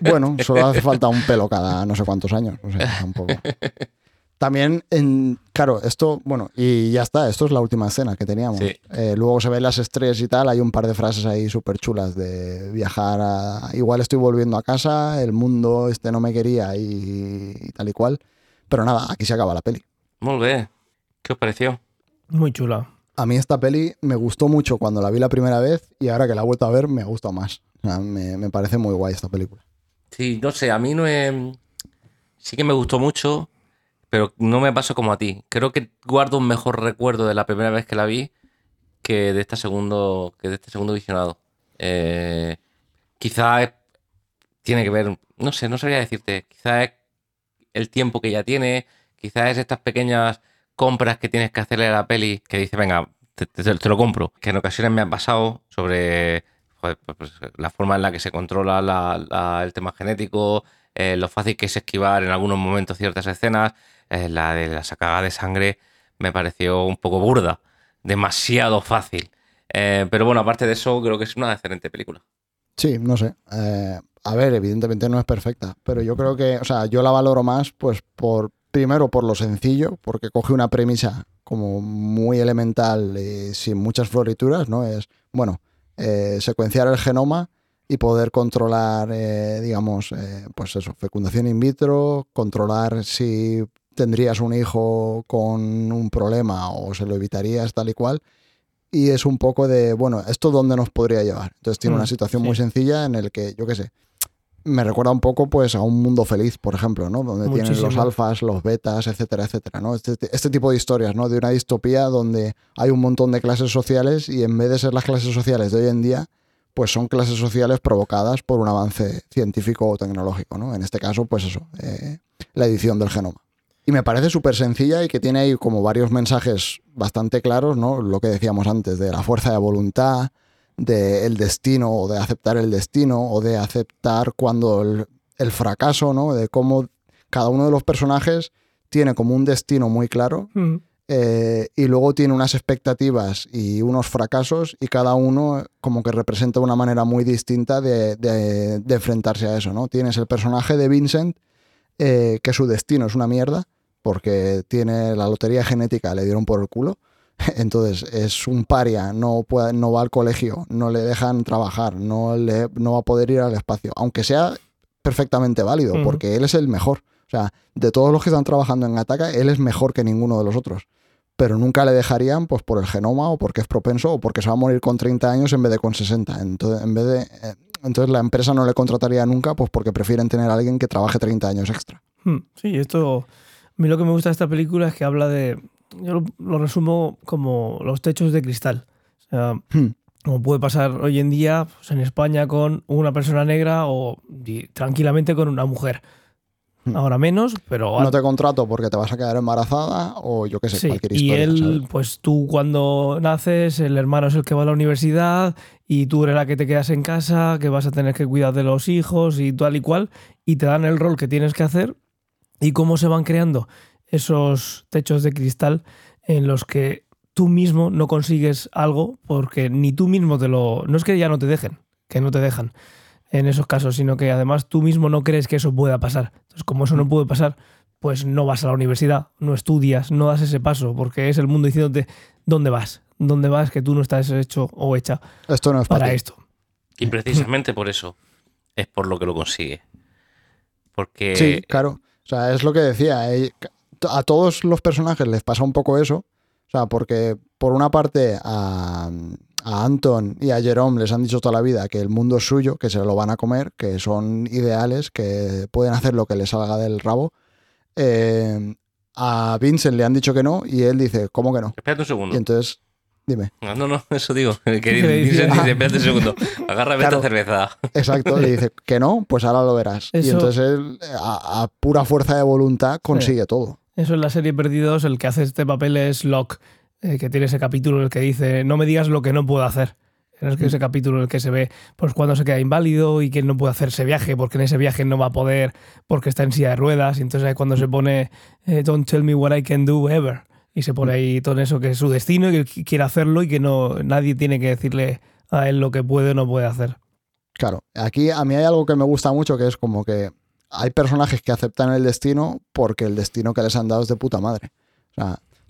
Bueno, solo hace falta un pelo cada no sé cuántos años, no sé, tampoco. También, en, claro, esto, bueno, y ya está, esto es la última escena que teníamos. Eh, luego se ven las estrellas y tal, hay un par de frases ahí súper chulas de viajar a... Igual estoy volviendo a casa, el mundo este no me quería y, tal y cual. Pero nada, aquí se acaba la peli. Muy bien. ¿Qué os pareció? Muy chula. A mí esta peli me gustó mucho cuando la vi la primera vez y ahora que la he vuelto a ver me gusta más. me, me parece muy guay esta película. Sí, no sé, a mí no es... Sí que me gustó mucho pero no me pasó como a ti. Creo que guardo un mejor recuerdo de la primera vez que la vi que de, esta segundo, que de este segundo visionado. Eh, quizá tiene que ver, no sé, no sabría decirte, quizá es el tiempo que ya tiene, quizá es estas pequeñas compras que tienes que hacerle a la peli que dice, venga, te, lo compro. Que en ocasiones me han pasado sobre pues, pues, la forma en la que se controla el tema genético, eh, lo fácil que es esquivar en algunos momentos ciertas escenas. Eh, la de la sacada de sangre me pareció un poco burda, demasiado fácil. Eh, pero bueno, aparte de eso, creo que es una excelente película. Sí, no sé. Eh, a ver, evidentemente no es perfecta, pero yo creo que, o sea, yo la valoro más, pues por, primero por lo sencillo, porque coge una premisa como muy elemental y sin muchas florituras, ¿no? Es, bueno, secuenciar el genoma y poder controlar, digamos, pues eso, fecundación in vitro, controlar si tendrías un hijo con un problema o se lo evitarías tal y cual. Y es un poco de, bueno, ¿esto dónde nos podría llevar? Entonces tiene una mm, situación muy sencilla en el que, yo qué sé, me recuerda un poco pues a un mundo feliz, por ejemplo, ¿no? Donde tienen los alfas, los betas, etcétera, etcétera, ¿no? Este, este, tipo de historias, ¿no? De una distopía donde hay un montón de clases sociales y en vez de ser las clases sociales de hoy en día, pues son clases sociales provocadas por un avance científico o tecnológico, ¿no? En este caso, pues eso, eh, la edición del genoma. Y me parece súper sencilla y que tiene ahí como varios mensajes bastante claros, ¿no? Lo que decíamos antes, de la fuerza de voluntad, del destino, o de aceptar el destino, o de aceptar cuando el, fracaso, ¿no? De cómo cada uno de los personajes tiene como un destino muy claro. Mm. Eh, y luego tiene unas expectativas y unos fracasos y cada uno como que representa una manera muy distinta de, de, enfrentarse a eso, ¿no? Tienes el personaje de Vincent, eh, que su destino es una mierda, porque tiene la lotería genética, le dieron por el culo. Entonces es un paria, no, puede, no va al colegio, no le dejan trabajar, no, le, no va a poder ir al espacio, aunque sea perfectamente válido, porque él es el mejor. O sea, de todos los que están trabajando en Ataca, él es mejor que ninguno de los otros. Pero nunca le dejarían pues, por el genoma o porque es propenso o porque se va a morir con 30 años en vez de con 60. Entonces, en vez de, eh, entonces la empresa no le contrataría nunca pues porque prefieren tener a alguien que trabaje 30 años extra. Hmm, sí, esto... A mí lo que me gusta de esta película es que habla de... Yo lo, resumo como los techos de cristal. O sea, hmm. como puede pasar hoy en día pues, en España con una persona negra o tranquilamente con una mujer. Hmm. Ahora menos, pero... No te contrato porque te vas a quedar embarazada o yo qué sé, cualquier historia. Y él, pues tú cuando naces, el hermano es el que va a la universidad y tú eres la que te quedas en casa, que vas a tener que cuidar de los hijos y tal y cual, y te dan el rol que tienes que hacer y cómo se van creando esos techos de cristal en los que tú mismo no consigues algo porque ni tú mismo te lo... No es que ya no te dejen, que no te dejan en esos casos, sino que además tú mismo no crees que eso pueda pasar. Entonces, como eso no puede pasar, pues no vas a la universidad, no estudias, no das ese paso, porque es el mundo diciéndote dónde vas, dónde vas que tú no estás hecho o hecha esto no es para esto. Y precisamente por eso es por lo que lo consigue. Porque... Sí, claro. O sea, es lo que decía. Eh, a todos los personajes les pasa un poco eso. O sea, porque por una parte a, a Anton y a Jerome les han dicho toda la vida que el mundo es suyo, que se lo van a comer, que son ideales, que pueden hacer lo que les salga del rabo. Eh, a Vincent le han dicho que no y él dice, ¿cómo que no? Espérate un segundo. Y entonces, dime. No, no, no, eso digo. Que Vincent dice, espérate un segundo, agárrame esta cerveza. Exacto, le dice que no, pues ahora lo verás. Y entonces él, a, pura fuerza de voluntad, consigue todo. Eso en la serie Perdidos, el que hace este papel es Locke, eh, que tiene ese capítulo en el que dice, no me digas lo que no puedo hacer. Es ese mm. capítulo en el que se ve pues cuando se queda inválido y que no puede hacer ese viaje porque en ese viaje no va a poder porque está en silla de ruedas y entonces ahí cuando se pone eh, don't tell me what I can do ever y se pone ahí todo eso que es su destino y que quiere hacerlo y que no nadie tiene que decirle a él lo que puede o no puede hacer. Claro, aquí a mí hay algo que me gusta mucho que es como que hay personajes que aceptan el destino porque el destino que les han dado es de puta madre.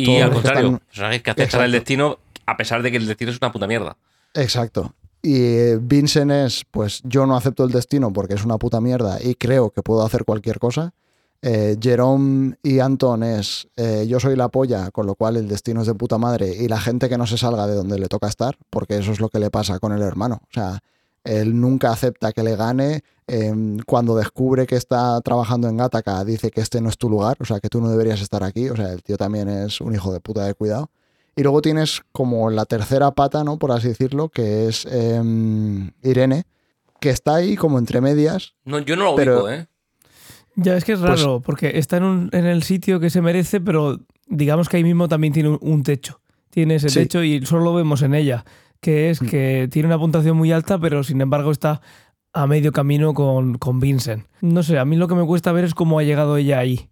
Y al contrario, personajes que aceptan el destino a pesar de que el destino es una puta mierda. Exacto. Y Vincent es, pues yo no acepto el destino porque es una puta mierda y creo que puedo hacer cualquier cosa. Eh, Jerome y Anton es, eh, yo soy la polla, con lo cual el destino es de puta madre y la gente que no se salga de donde le toca estar, porque eso es lo que le pasa con el hermano. O sea, él nunca acepta que le gane. Em, cuando descubre que está trabajando en Gattaca, dice que este no es tu lugar, o sea, que tú no deberías estar aquí. O sea, el tío también es un hijo de puta de cuidado. Y luego tienes como la tercera pata, ¿no? Por así decirlo, que es em, Irene, que está ahí como entre medias. No, yo no lo pero, ¿eh? Ya es que es pues raro, porque está en, el sitio que se merece, pero digamos que ahí mismo también tiene un, techo. Tiene ese techo y solo lo vemos en ella, que es mm. que tiene una puntuación muy alta, pero sin embargo está a medio camino con, con Vincent. No sé, a mí lo que me cuesta ver es cómo ha llegado ella ahí.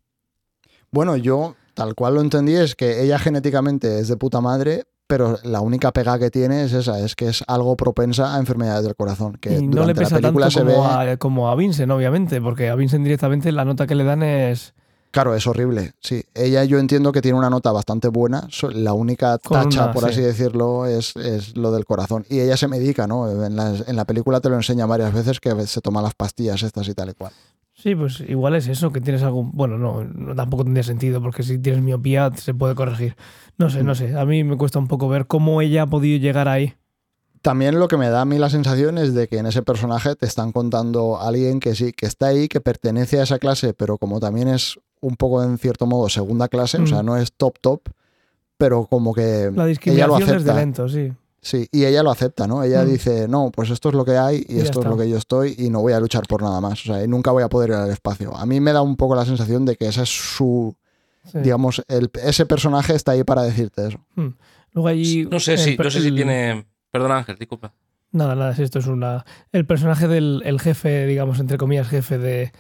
Bueno, yo tal cual lo entendí es que ella genéticamente es de puta madre, pero la única pega que tiene es esa, es que es algo propensa a enfermedades del corazón. Que no le pesa tanto como, a, como a Vincent, obviamente, porque a Vincent directamente la nota que le dan es... Claro, es horrible, sí. Ella yo entiendo que tiene una nota bastante buena, la única tacha, por así decirlo, es, es, lo del corazón. Y ella se medica, ¿no? En la, en la película te lo enseña varias veces que se toma las pastillas estas y tal y cual. Sí, pues igual es eso, que tienes algún... Bueno, no, tampoco tendría sentido, porque si tienes miopía se puede corregir. No sé, no sé, a mí me cuesta un poco ver cómo ella ha podido llegar ahí. También lo que me da a mí la sensación es de que en ese personaje te están contando a alguien que sí, que está ahí, que pertenece a esa clase, pero como también es un poco en cierto modo segunda clase, o sea, mm. no es top top, pero como que... La discriminación ella lo es de lento, sí. Sí, y ella lo acepta, ¿no? Ella mm. dice, no, pues esto es lo que hay y, esto es lo que yo estoy y no voy a luchar por nada más. O sea, y nunca voy a poder ir al espacio. A mí me da un poco la sensación de que esa es su, digamos, el, ese personaje está ahí para decirte eso. Mm. Luego allí, no sé, si, no sé si tiene... Perdona Ángel, disculpa. Nada, nada, esto es una... El personaje del el jefe, digamos, entre comillas, jefe de,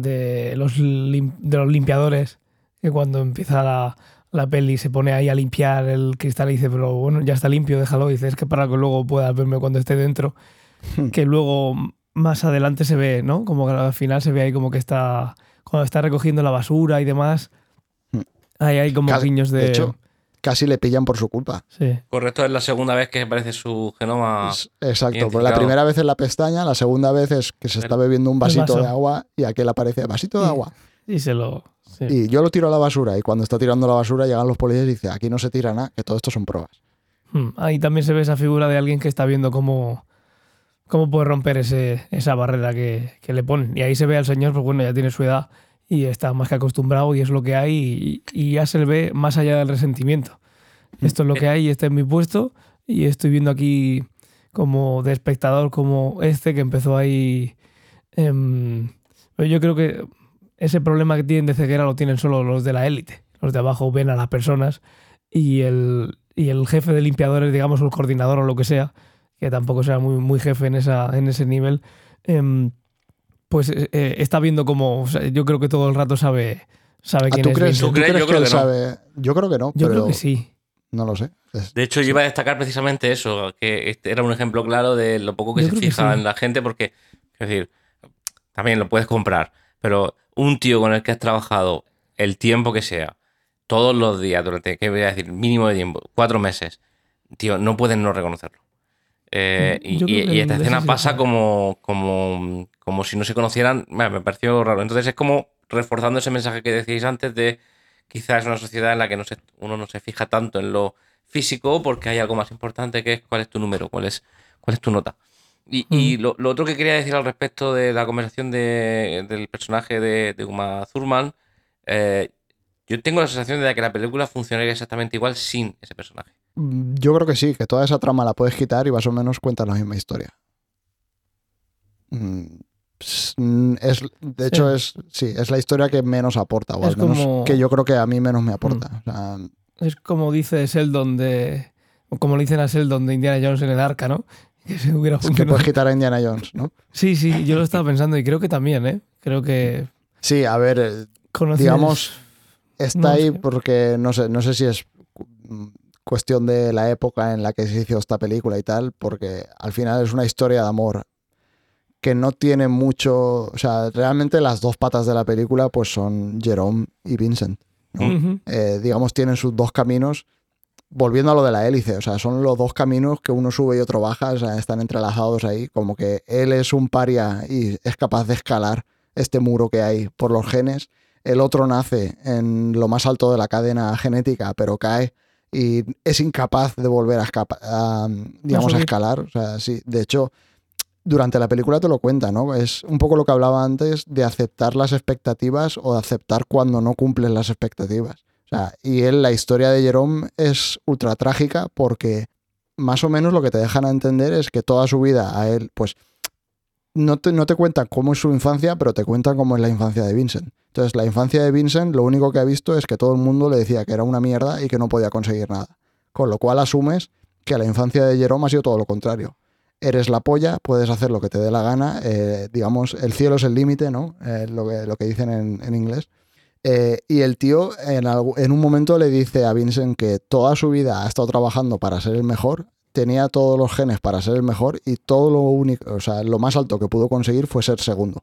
de, los, de los limpiadores, que cuando empieza la la peli se pone ahí a limpiar el cristal y dice, pero bueno, ya está limpio, déjalo. Y dice, es que para que luego puedas verme cuando esté dentro. que luego más adelante se ve, ¿no? Como que al final se ve ahí como que está, cuando está recogiendo la basura y demás, ahí hay como guiños de... De hecho, casi le pillan por su culpa. Sí. Correcto, es la segunda vez que aparece su genoma. Exacto, pues la primera vez es la pestaña, la segunda vez es que se está bebiendo un vasito de agua y aquel aparece vasito de agua. Y se lo, y yo lo tiro a la basura y cuando está tirando la basura llegan los policías y dicen, aquí no se tira nada, que todo esto son pruebas. Hmm. Ahí también se ve esa figura de alguien que está viendo cómo, cómo puede romper ese, esa barrera que, le ponen. Y ahí se ve al señor, pues bueno, ya tiene su edad y está más que acostumbrado y es lo que hay y, ya se le ve más allá del resentimiento. Esto es lo que hay, este es mi puesto y estoy viendo aquí como de espectador como este que empezó ahí... Em, yo creo que ese problema que tienen de ceguera lo tienen solo los de la élite. Los de abajo ven a las personas y el, el jefe de limpiadores, digamos, o el coordinador o lo que sea, que tampoco sea muy, jefe en, esa, en ese nivel, em, pues eh, eh, está viendo como, yo creo que todo el rato sabe, sabe quién ¿tú es. Crees, ¿tú crees, yo, creo que sabe? yo creo que no. Yo creo que sí. No lo sé. De hecho, yo iba a destacar precisamente eso, que este era un ejemplo claro de lo poco que se fija en la gente, porque, es decir, también lo puedes comprar, pero un tío con el que has trabajado el tiempo que sea, todos los días, durante, ¿qué voy a decir? Mínimo de tiempo, cuatro meses, tío, no pueden no reconocerlo. Eh, y, esta escena pasa como, como, como si no se conocieran. Me pareció raro. Entonces es como reforzando ese mensaje que decíais antes de quizás es una sociedad en la que no uno no se fija tanto en lo físico porque hay algo más importante que es cuál es tu número, cuál es, cuál es tu nota. Y, lo, otro que quería decir al respecto de la conversación del personaje de, de Uma Thurman, eh, yo tengo la sensación de que la película funcionaría exactamente igual sin ese personaje. Mm, yo creo que sí, que toda esa trama la puedes quitar y más o menos cuentas la misma historia. Mm, mm, es, de hecho, es, sí, es la historia que menos aporta, o al menos que yo creo que a mí menos me aporta. es como dice Sheldon de. O como le dicen a Sheldon de Indiana Jones en el arca, ¿no? Que se hubiera es que puedes quitar a Indiana Jones, ¿no? Sí, sí, yo lo estaba pensando y creo que también, ¿eh? Creo que. Sí, a ver, eh, digamos, está ahí porque no sé, no sé si es cuestión de la época en la que se hizo esta película y tal, porque al final es una historia de amor que no tiene mucho, o sea, realmente las dos patas de la película pues son Jerome y Vincent. Eh, digamos, tienen sus dos caminos, volviendo a lo de la hélice, o sea, son los dos caminos que uno sube y otro baja, o sea, están entrelazados ahí, como que él es un paria y es capaz de escalar este muro que hay por los genes, el otro nace en lo más alto de la cadena genética, pero cae y es incapaz de volver a, a digamos, a escalar. O sea, sí, de hecho, durante la película te lo cuenta, ¿no? Es un poco lo que hablaba antes de aceptar las expectativas o de aceptar cuando no cumplen las expectativas. O sea, y él, la historia de Jerome es ultra trágica porque más o menos lo que te dejan a entender es que toda su vida a él, pues, no te, no te cuentan cómo es su infancia, pero te cuentan cómo es la infancia de Vincent. Entonces, la infancia de Vincent, lo único que ha visto es que todo el mundo le decía que era una mierda y que no podía conseguir nada. Con lo cual asumes que la infancia de Jerome ha sido todo lo contrario. Eres la polla, puedes hacer lo que te dé la gana, eh, digamos, el cielo es el límite, ¿no? Eh, lo, que, lo que dicen en, inglés. Eh, y el tío en, en un momento le dice a Vincent que toda su vida ha estado trabajando para ser el mejor, tenía todos los genes para ser el mejor y todo lo único, o sea, lo más alto que pudo conseguir fue ser segundo.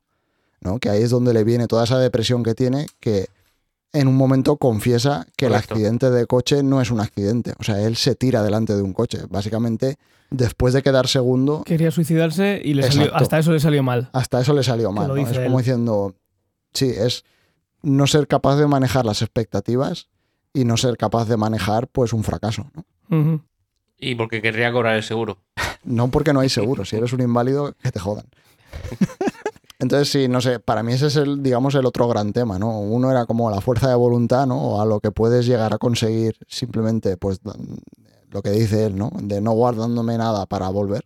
Que ahí es donde le viene toda esa depresión que tiene, que en un momento confiesa que el accidente de coche no es un accidente. O sea, él se tira delante de un coche. Básicamente, después de quedar segundo. Quería suicidarse y le hasta eso le salió mal. Hasta eso le salió mal. Es como diciendo. Sí, es no ser capaz de manejar las expectativas y no ser capaz de manejar pues un fracaso. Y porque querría cobrar el seguro. no porque no hay seguro. Si eres un inválido, que te jodan. Entonces, sí, no sé, para mí ese es el, digamos, el otro gran tema, ¿no? Uno era como la fuerza de voluntad, ¿no? O a lo que puedes llegar a conseguir simplemente, pues, lo que dice él, ¿no? De no guardándome nada para volver.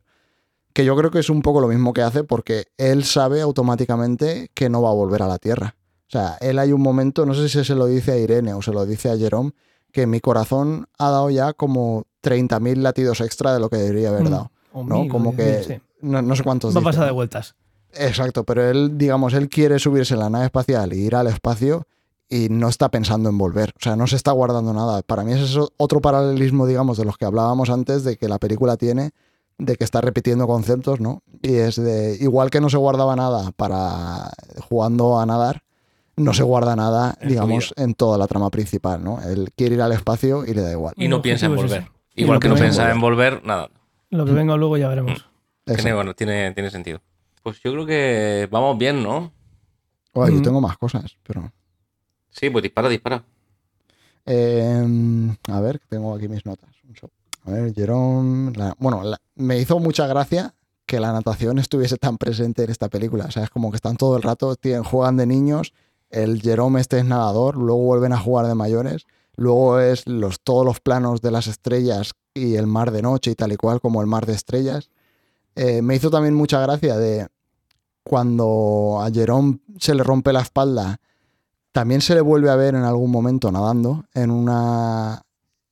Que yo creo que es un poco lo mismo que hace porque él sabe automáticamente que no va a volver a la Tierra. O sea, él hay un momento, no sé si se lo dice a Irene o se lo dice a Jerome, que mi corazón ha dado ya como 30.000 latidos extra de lo que debería haber mm. dado. ¿no? Como que no, sé cuántos. Va a pasar de vueltas. Exacto, pero él, digamos, él quiere subirse a la nave espacial y ir al espacio y no está pensando en volver. O sea, no se está guardando nada. Para mí es otro paralelismo, digamos, de los que hablábamos antes, de que la película tiene, de que está repitiendo conceptos, ¿no? Y es de, igual que no se guardaba nada para jugando a nadar, no se guarda nada, digamos, en toda la trama principal, ¿no? Él quiere ir al espacio y le da igual. Y no, piensa en volver. Igual que, no piensa en volver, nada. Lo que venga luego ya veremos. Tiene, bueno, tiene, tiene sentido. Pues yo creo que vamos bien, ¿no? Oh, yo tengo más cosas, pero. Sí, pues dispara, dispara. Em, a ver, tengo aquí mis notas. A ver, Jerome. bueno, me hizo mucha gracia que la natación estuviese tan presente en esta película. O sea, es como que están todo el rato, tienen, juegan de niños, el Jerome este es nadador, luego vuelven a jugar de mayores, luego es los, todos los planos de las estrellas y el mar de noche y tal y cual, como el mar de estrellas. Eh, me hizo también mucha gracia de cuando a Jerome se le rompe la espalda, también se le vuelve a ver en algún momento nadando en una...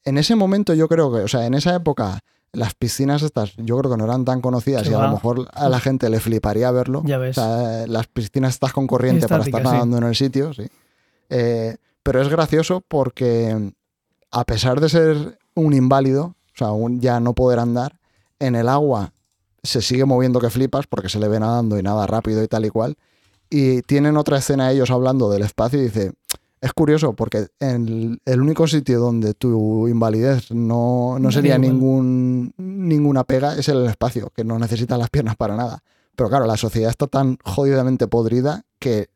En ese momento yo creo que, o sea, en esa época las piscinas estas yo creo que no eran tan conocidas y a lo mejor a la gente le fliparía verlo. Ya ves. las piscinas estas con corriente para estar nadando en el sitio, sí. Eh, pero es gracioso porque a pesar de ser un inválido, o sea, ya no poder andar, en el agua se sigue moviendo que flipas porque se le ve nadando y nada rápido y tal y cual. Y tienen otra escena ellos hablando del espacio y dice, es curioso porque en el único sitio donde tu invalidez no, sería ningún, ninguna pega es el espacio, que no necesitas las piernas para nada. Pero claro, la sociedad está tan jodidamente podrida que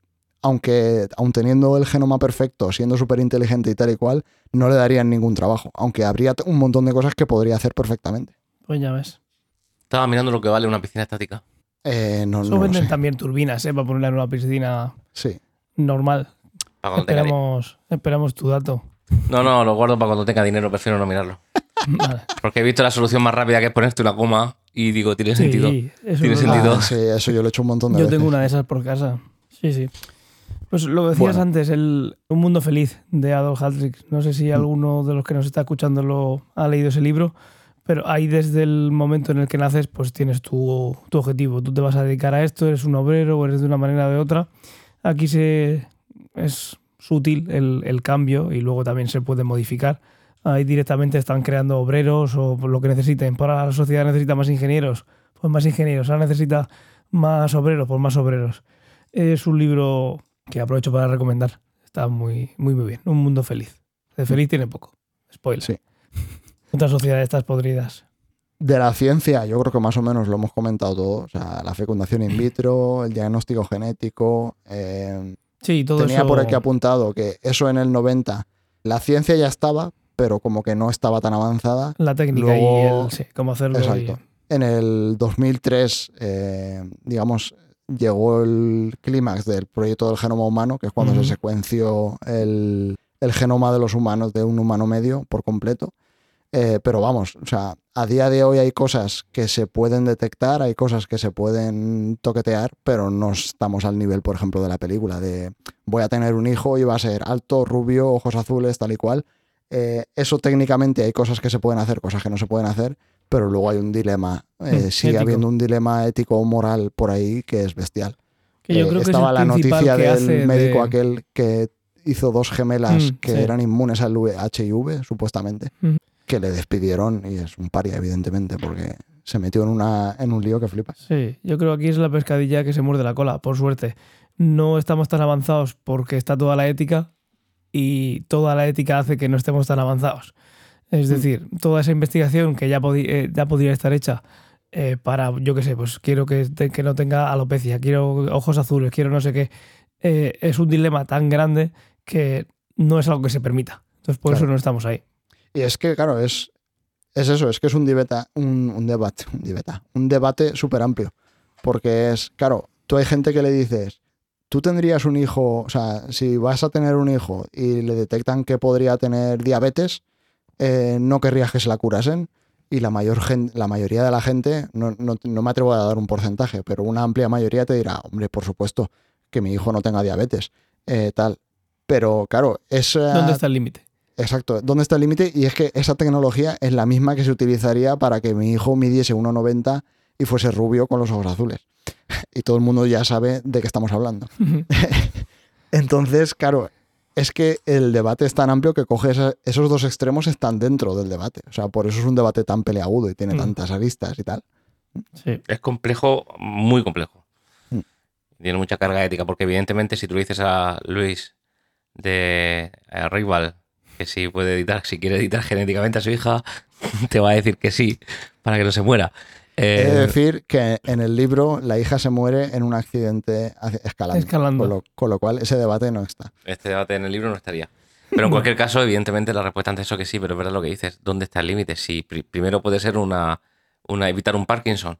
aunque aun teniendo el genoma perfecto, siendo súper inteligente y tal y cual, no le darían ningún trabajo, aunque habría un montón de cosas que podría hacer perfectamente. Pues ya ves. Estaba mirando lo que vale una piscina estática. Eh, no, Eso no lo venden sé. también turbinas, ¿eh? Para ponerla en una piscina Sí. normal. Para cuando tenga di- Esperamos, esperamos tu dato. No, no, lo guardo para cuando tenga dinero, prefiero no mirarlo. Vale. Porque he visto la solución más rápida que es ponerte una coma y digo, tiene sentido. Sí, eso Tiene sentido. Ah, sí, eso yo lo he hecho un montón de Yo veces. tengo una de esas por casa. Sí, sí. Pues lo decías Bueno. antes, el Un Mundo Feliz de Adolf Hadrick. No sé Mm. si alguno de los que nos está escuchando lo ha leído ese libro, pero ahí desde el momento en el que naces, pues tienes tu, tu objetivo. Tú te vas a dedicar a esto, eres un obrero o eres de una manera o de otra. Aquí se es sutil el, el cambio y luego también se puede modificar. Ahí directamente están creando obreros o lo que necesiten. Para la sociedad necesita más ingenieros, pues más ingenieros. Ahora necesita más obreros, pues más obreros. Es un libro que aprovecho para recomendar. Está muy, muy, muy bien. Un mundo feliz. De feliz tiene poco. Spoiler. Sí. Otra sociedad de estas podridas. De la ciencia, yo creo que más o menos lo hemos comentado todo. O sea, la fecundación in vitro, el diagnóstico genético. eh, Sí, todo tenía eso. por aquí apuntado que eso en el 90, la ciencia ya estaba, pero como que no estaba tan avanzada. La técnica Luego- y el sí, cómo hacerlo. y- Exacto. En el 2003, eh, digamos, llegó el clímax del proyecto del genoma humano, que es cuando se secuenció el, el genoma de los humanos, de un humano medio por completo. Eh, pero vamos, o sea, a día de hoy hay cosas que se pueden detectar, hay cosas que se pueden toquetear, pero no estamos al nivel, por ejemplo, de la película, de voy a tener un hijo y va a ser alto, rubio, ojos azules, tal y cual. Eh, eso técnicamente hay cosas que se pueden hacer, cosas que no se pueden hacer, pero luego hay un dilema, eh, Mm, sigue ético. habiendo un dilema ético o moral por ahí que es bestial. Que yo Eh, creo que es estaba el la noticia del médico de- aquel que hizo dos gemelas Mm, que sí. eran inmunes al HIV, supuestamente, Mm. que le despidieron y es un paria, evidentemente, porque se metió en, una, en un lío que flipas. Sí, yo creo que aquí es la pescadilla que se muerde la cola, por suerte. No estamos tan avanzados porque está toda la ética y toda la ética hace que no estemos tan avanzados. Es Mm. decir, toda esa investigación que ya, eh, ya podría estar hecha eh, para, yo qué sé, pues quiero que, te- que no tenga alopecia, quiero ojos azules, quiero no sé qué, eh, es un dilema tan grande que no es algo que se permita. Entonces, por Claro. eso no estamos ahí. Y es que, claro, es, es eso, es que es un, debata, un, un debate, un debate, un debate súper amplio. Porque es, claro, tú hay gente que le dices, tú tendrías un hijo, o sea, si vas a tener un hijo y le detectan que podría tener diabetes, eh, no querrías que se la curasen. Y la, mayor la mayoría de la gente, no, no- no me atrevo a dar un porcentaje, pero una amplia mayoría te dirá, hombre, por supuesto, que mi hijo no tenga diabetes, eh, tal. Pero claro, esa, ¿Dónde está el límite? Exacto, ¿dónde está el límite? Y es que esa tecnología es la misma que se utilizaría para que mi hijo midiese 1,90 y fuese rubio con los ojos azules. Y todo el mundo ya sabe de qué estamos hablando. Entonces, claro, es que el debate es tan amplio que coge esa- esos dos extremos están dentro del debate. O sea, por eso es un debate tan peleagudo y tiene Mm. tantas aristas y tal. Sí. Es complejo, muy complejo. Mm. Tiene mucha carga ética, porque evidentemente si tú le dices a Luis de a Rival que si puede editar, si quiere editar genéticamente a su hija, te va a decir que sí, para que no se muera. He Eh, de decir que en el libro la hija se muere en un accidente escalando. Escalando. Con, lo, con lo cual ese debate no está. este debate en el libro no estaría. Pero en cualquier caso, evidentemente, la respuesta ante eso que sí, pero es verdad lo que dices. ¿Dónde está el límite? Si pri- primero puede ser una, una evitar un Parkinson,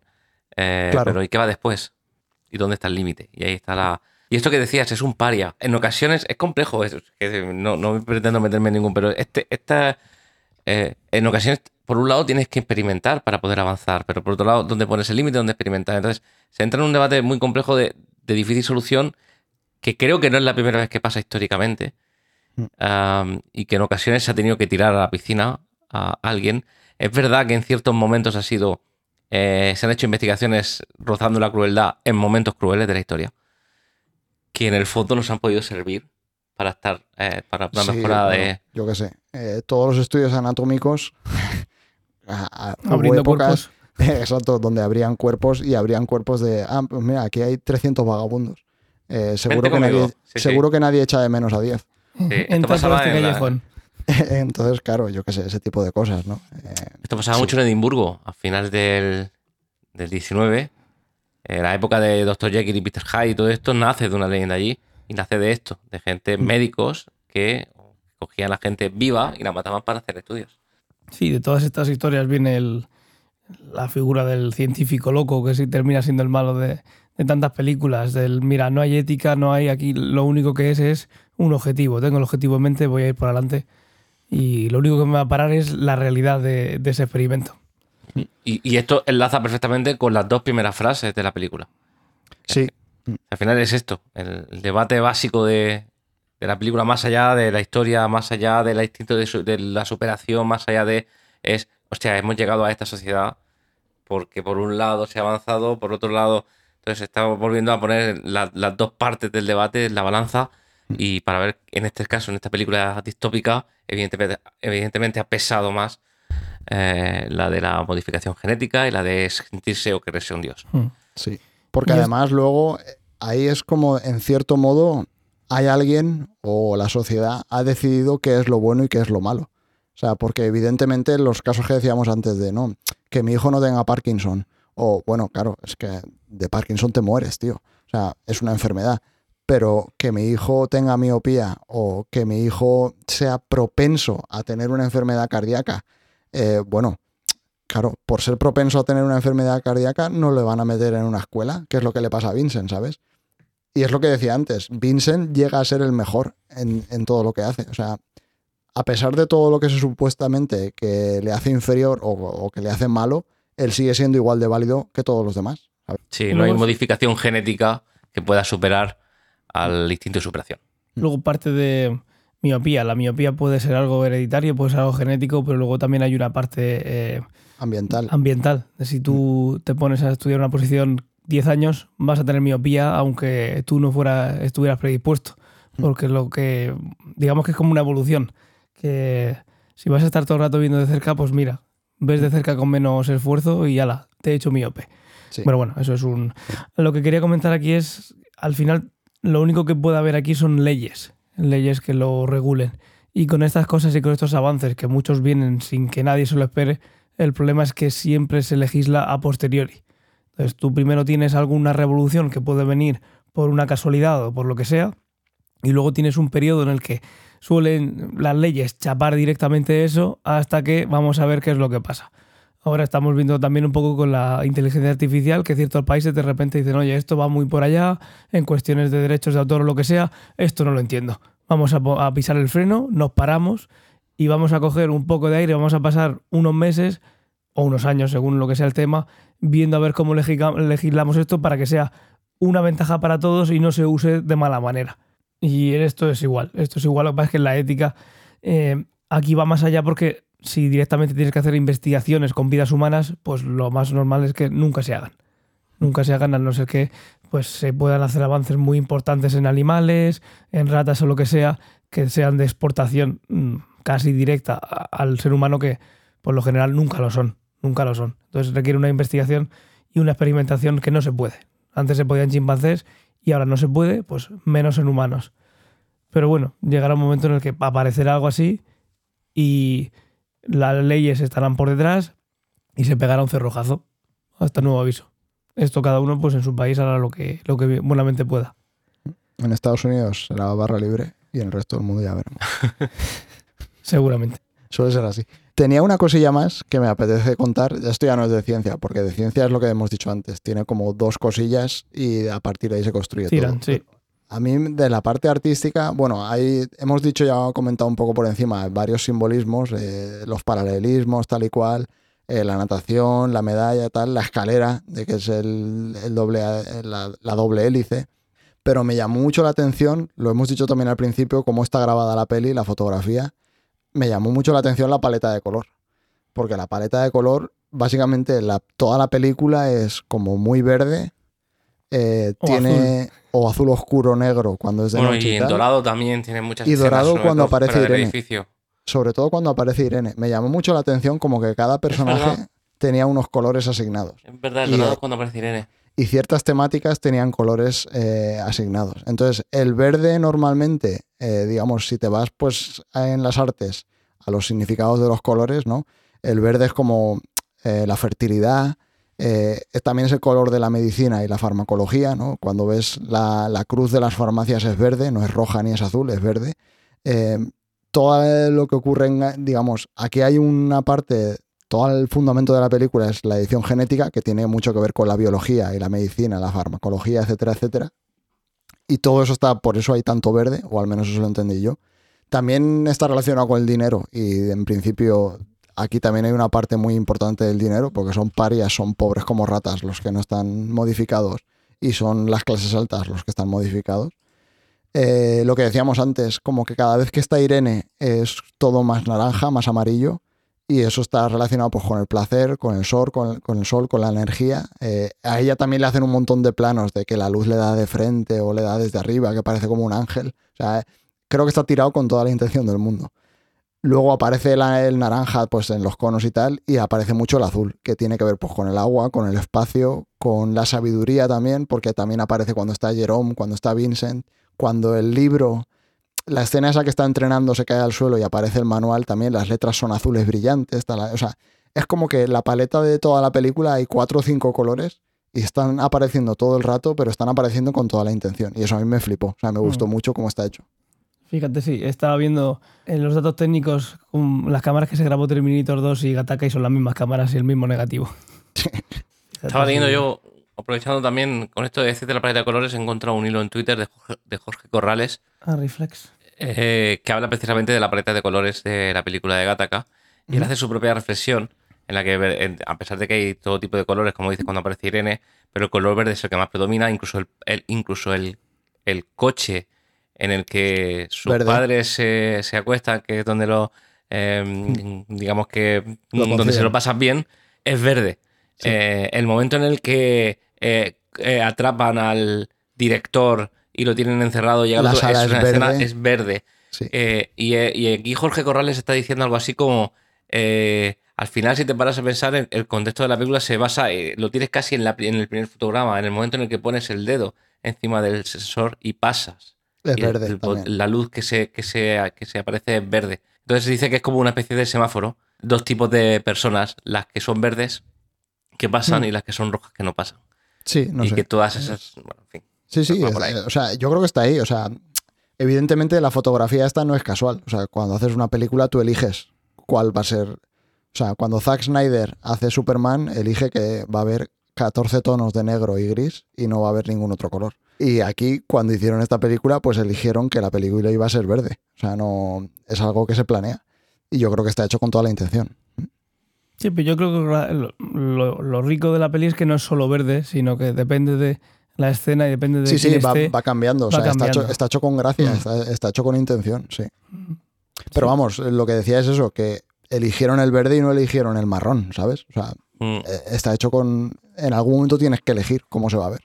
eh, Claro. pero ¿y qué va después? ¿Y dónde está el límite? Y ahí está la. Y esto que decías es un paria. En ocasiones es complejo, es- que no, no pretendo meterme en ningún, pero este, esta, eh, en ocasiones, por un lado, tienes que experimentar para poder avanzar, pero por otro lado, ¿dónde pones el límite? ¿Dónde experimentar? Entonces, se entra en un debate muy complejo de, de difícil solución que creo que no es la primera vez que pasa históricamente um, y que en ocasiones se ha tenido que tirar a la piscina a alguien. Es verdad que en ciertos momentos ha sido, eh, se han hecho investigaciones rozando la crueldad en momentos crueles de la historia, que en el fondo nos han podido servir para estar, eh, para una Sí, mejora de... Yo qué sé. Eh, todos los estudios anatómicos. a- Abriendo épocas- cuerpos. Exacto, donde habrían cuerpos y habrían cuerpos de. Ah, pues mira, aquí hay 300 vagabundos. Eh, seguro, que nadie. Sí, sí. seguro que nadie echa de menos a 10. esto Entra por pasaba este en la- callejón. Entonces, claro, yo qué sé, ese tipo de cosas, ¿no? Eh, Esto pasaba Sí. mucho en Edimburgo, a finales del, del 19. En la época de Dr. Jekyll y Peter Hyde y todo esto nace de una leyenda allí. Y nace de esto, de gente, médicos que cogían a la gente viva y la mataban para hacer estudios. Sí, de todas estas historias viene el, la figura del científico loco que sí termina siendo el malo de, de, tantas películas. Del, mira, no hay ética, no hay aquí, lo único que es es un objetivo. Tengo el objetivo en mente, voy a ir por adelante y lo único que me va a parar es la realidad de, ese experimento. Y, esto enlaza perfectamente con las dos primeras frases de la película. Sí. Al final es esto, el, debate básico de, la película, más allá de la historia, más allá del instinto de, de, la superación, más allá de... es, hostia, hemos llegado a esta sociedad porque por un lado se ha avanzado, por otro lado... Entonces estamos volviendo a poner las dos partes del debate en la balanza y para ver, en este caso, en esta película distópica, evidentemente, evidentemente ha pesado más eh, la de la modificación genética y la de sentirse o quererse un dios. Hmm. Sí, porque además luego eh, ahí es como, en cierto modo, hay alguien o la sociedad ha decidido qué es lo bueno y qué es lo malo. O sea, porque evidentemente los casos que decíamos antes de, no, que mi hijo no tenga Parkinson, o bueno, claro, es que de Parkinson te mueres, tío. O sea, es una enfermedad pero que mi hijo tenga miopía o que mi hijo sea propenso a tener una enfermedad cardíaca, eh, bueno, claro, por ser propenso a tener una enfermedad cardíaca no le van a meter en una escuela, que es lo que le pasa a Vincent, ¿sabes? Y es lo que decía antes, Vincent llega a ser el mejor en, todo lo que hace. O sea, a pesar de todo lo que se supuestamente que le hace inferior o, o que le hace malo, él sigue siendo igual de válido que todos los demás. Sí, no hay modificación genética que pueda superar al instinto de superación. Luego parte de miopía. La miopía puede ser algo hereditario, puede ser algo genético, pero luego también hay una parte eh, ambiental. Ambiental. Si tú te pones a estudiar una posición 10 años, vas a tener miopía aunque tú no fuera, estuvieras predispuesto. Mm. Porque lo que, digamos que es como una evolución. Que si vas a estar todo el rato viendo de cerca, pues mira, ves de cerca con menos esfuerzo y ala, te he hecho miope. Pero bueno, eso es un... Lo que quería comentar aquí es, al final lo único que puede haber aquí son leyes, leyes que lo regulen. Y con estas cosas y con estos avances, que muchos vienen sin que nadie se lo espere, el problema es que siempre se legisla a posteriori. Entonces tú primero tienes alguna revolución que puede venir por una casualidad o por lo que sea, y luego tienes un periodo en el que suelen las leyes chapar directamente eso hasta que vamos a ver qué es lo que pasa. Ahora estamos viendo también un poco con la inteligencia artificial que ciertos países de repente dicen, oye, esto va muy por allá, en cuestiones de derechos de autor o lo que sea, esto no lo entiendo. Vamos a, pisar el freno, nos paramos y vamos a coger un poco de aire, vamos a pasar unos meses o unos años, según lo que sea el tema, viendo a ver cómo legislamos esto para que sea una ventaja para todos y no se use de mala manera. Y esto es igual, esto es igual, lo que pasa es que la ética eh, aquí va más allá porque si directamente tienes que hacer investigaciones con vidas humanas, pues lo más normal es que nunca se hagan. Nunca se hagan, a no ser que pues, se puedan hacer avances muy importantes en animales, en ratas o lo que sea, que sean de exportación mm, casi directa al ser humano, que por lo general nunca lo son. Nunca lo son. Entonces requiere una investigación y una experimentación que no se puede. Antes se podía en chimpancés y ahora no se puede, pues menos en humanos. Pero bueno, llegará un momento en el que aparecerá algo así y las leyes estarán por detrás y se pegará un cerrojazo. Hasta nuevo aviso. Esto cada uno pues en su país hará lo que, lo que buenamente pueda. En Estados Unidos será barra libre y en el resto del mundo ya veremos. Seguramente. Suele ser así. Tenía una cosilla más que me apetece contar. Esto ya no es de ciencia, porque de ciencia es lo que hemos dicho antes. Tiene como dos cosillas y a partir de ahí se construye Tiran, todo. Sí. A mí, de la parte artística, bueno, ahí hemos dicho, ya comentado un poco por encima, varios simbolismos, eh, los paralelismos, tal y cual, eh, la natación, la medalla, tal, la escalera, de que es el, doble, la, doble hélice. Pero me llamó mucho la atención, lo hemos dicho también al principio, cómo está grabada la peli, la fotografía. Me llamó mucho la atención la paleta de color. Porque la paleta de color, básicamente, la, toda la película es como muy verde, eh, tiene o azul oscuro negro cuando es de noche. Y, en dorado también tiene muchas Y dorado cuando aparece Irene. Sobre todo cuando aparece Irene. Me llamó mucho la atención como que cada personaje tenía unos colores asignados. Es verdad, dorado cuando aparece Irene. Y ciertas temáticas tenían colores eh, asignados. Entonces, el verde normalmente, eh, digamos, si te vas pues en las artes a los significados de los colores, ¿no? El verde es como la fertilidad, Eh, también es el color de la medicina y la farmacología, ¿no? Cuando ves la, cruz de las farmacias es verde, no es roja ni es azul, es verde. Eh, todo lo que ocurre en, digamos, aquí hay una parte, todo el fundamento de la película es la edición genética, que tiene mucho que ver con la biología y la medicina, la farmacología, etcétera, etcétera. Y todo eso está, por eso hay tanto verde, o al menos eso lo entendí yo. También está relacionado con el dinero y en principio aquí también hay una parte muy importante del dinero, porque son parias, son pobres como ratas los que no están modificados y son las clases altas los que están modificados. Eh, lo que decíamos antes, como que cada vez que está Irene es todo más naranja, más amarillo, y eso está relacionado pues, con el placer, con el sol, con, el, sol, con la energía. Eh, a ella también le hacen un montón de planos de que la luz le da de frente o le da desde arriba, que parece como un ángel. Creo que está tirado con toda la intención del mundo. Luego aparece el naranja pues, en los conos y tal, y aparece mucho el azul, que tiene que ver pues, con el agua, con el espacio, con la sabiduría también, porque también aparece cuando está Jerome, cuando está Vincent, cuando el libro, la escena esa que está entrenando se cae al suelo y aparece el manual también, las letras son azules brillantes, o sea, es como que la paleta de toda la película hay cuatro o cinco colores y están apareciendo todo el rato, pero están apareciendo con toda la intención. Y eso a mí me flipó, o sea, me gustó mm. mucho cómo está hecho. Fíjate, sí, estaba viendo en los datos técnicos las cámaras que se grabó Terminator 2 y Gataka y son las mismas cámaras y el mismo negativo. Estaba leyendo yo aprovechando también con esto de decirte la paleta de colores, he encontrado un hilo en Twitter de Jorge, Corrales. Ah, Reflex. Eh, que habla precisamente de la paleta de colores de la película de Gattaca. Y él hace su propia reflexión en la que, a pesar de que hay todo tipo de colores, como dice cuando aparece Irene, pero el color verde es el que más predomina, incluso el, incluso el, coche en el que sus padres se, se, acuestan, que es donde lo, em, digamos que, donde se lo pasan bien, es verde. Eh, el momento en el que eh, atrapan al director y lo tienen encerrado, llega la es, una verde. escena, es verde. y, aquí Jorge Corrales está diciendo algo así como. al final, si te paras a pensar, el, el contexto de la película se basa, lo tienes casi en, la, en, el primer fotograma, en el momento en el que pones el dedo encima del sensor y pasas. Es verde. la luz que se, que, se, que se aparece es verde. Entonces se dice que es como una especie de semáforo. Dos tipos de personas, las que son verdes que pasan hmm. y las que son rojas que no pasan. Sí, no y que todas esas. Bueno, en fin. Sí, sí, o sea, yo creo que está ahí. O sea, evidentemente la fotografía esta no es casual. O sea, cuando haces una película tú eliges cuál va a ser. O sea, cuando Zack Snyder hace Superman, elige que va a haber 14 tonos de negro y gris y no va a haber ningún otro color. Y aquí, cuando hicieron esta película, pues eligieron que la película iba a ser verde. O sea, no es algo que se planea. Y yo creo que está hecho con toda la intención. Sí, pero yo creo que lo, rico de la peli es que no es solo verde, sino que depende de la escena y depende de. Sí, sí, va, cambiando. Está, hecho, con gracia, mm. está, hecho con intención, sí. Pero vamos, lo que decía es eso, que eligieron el verde y no eligieron el marrón, ¿sabes? O sea, mm. eh, está hecho con. En algún momento tienes que elegir cómo se va a ver.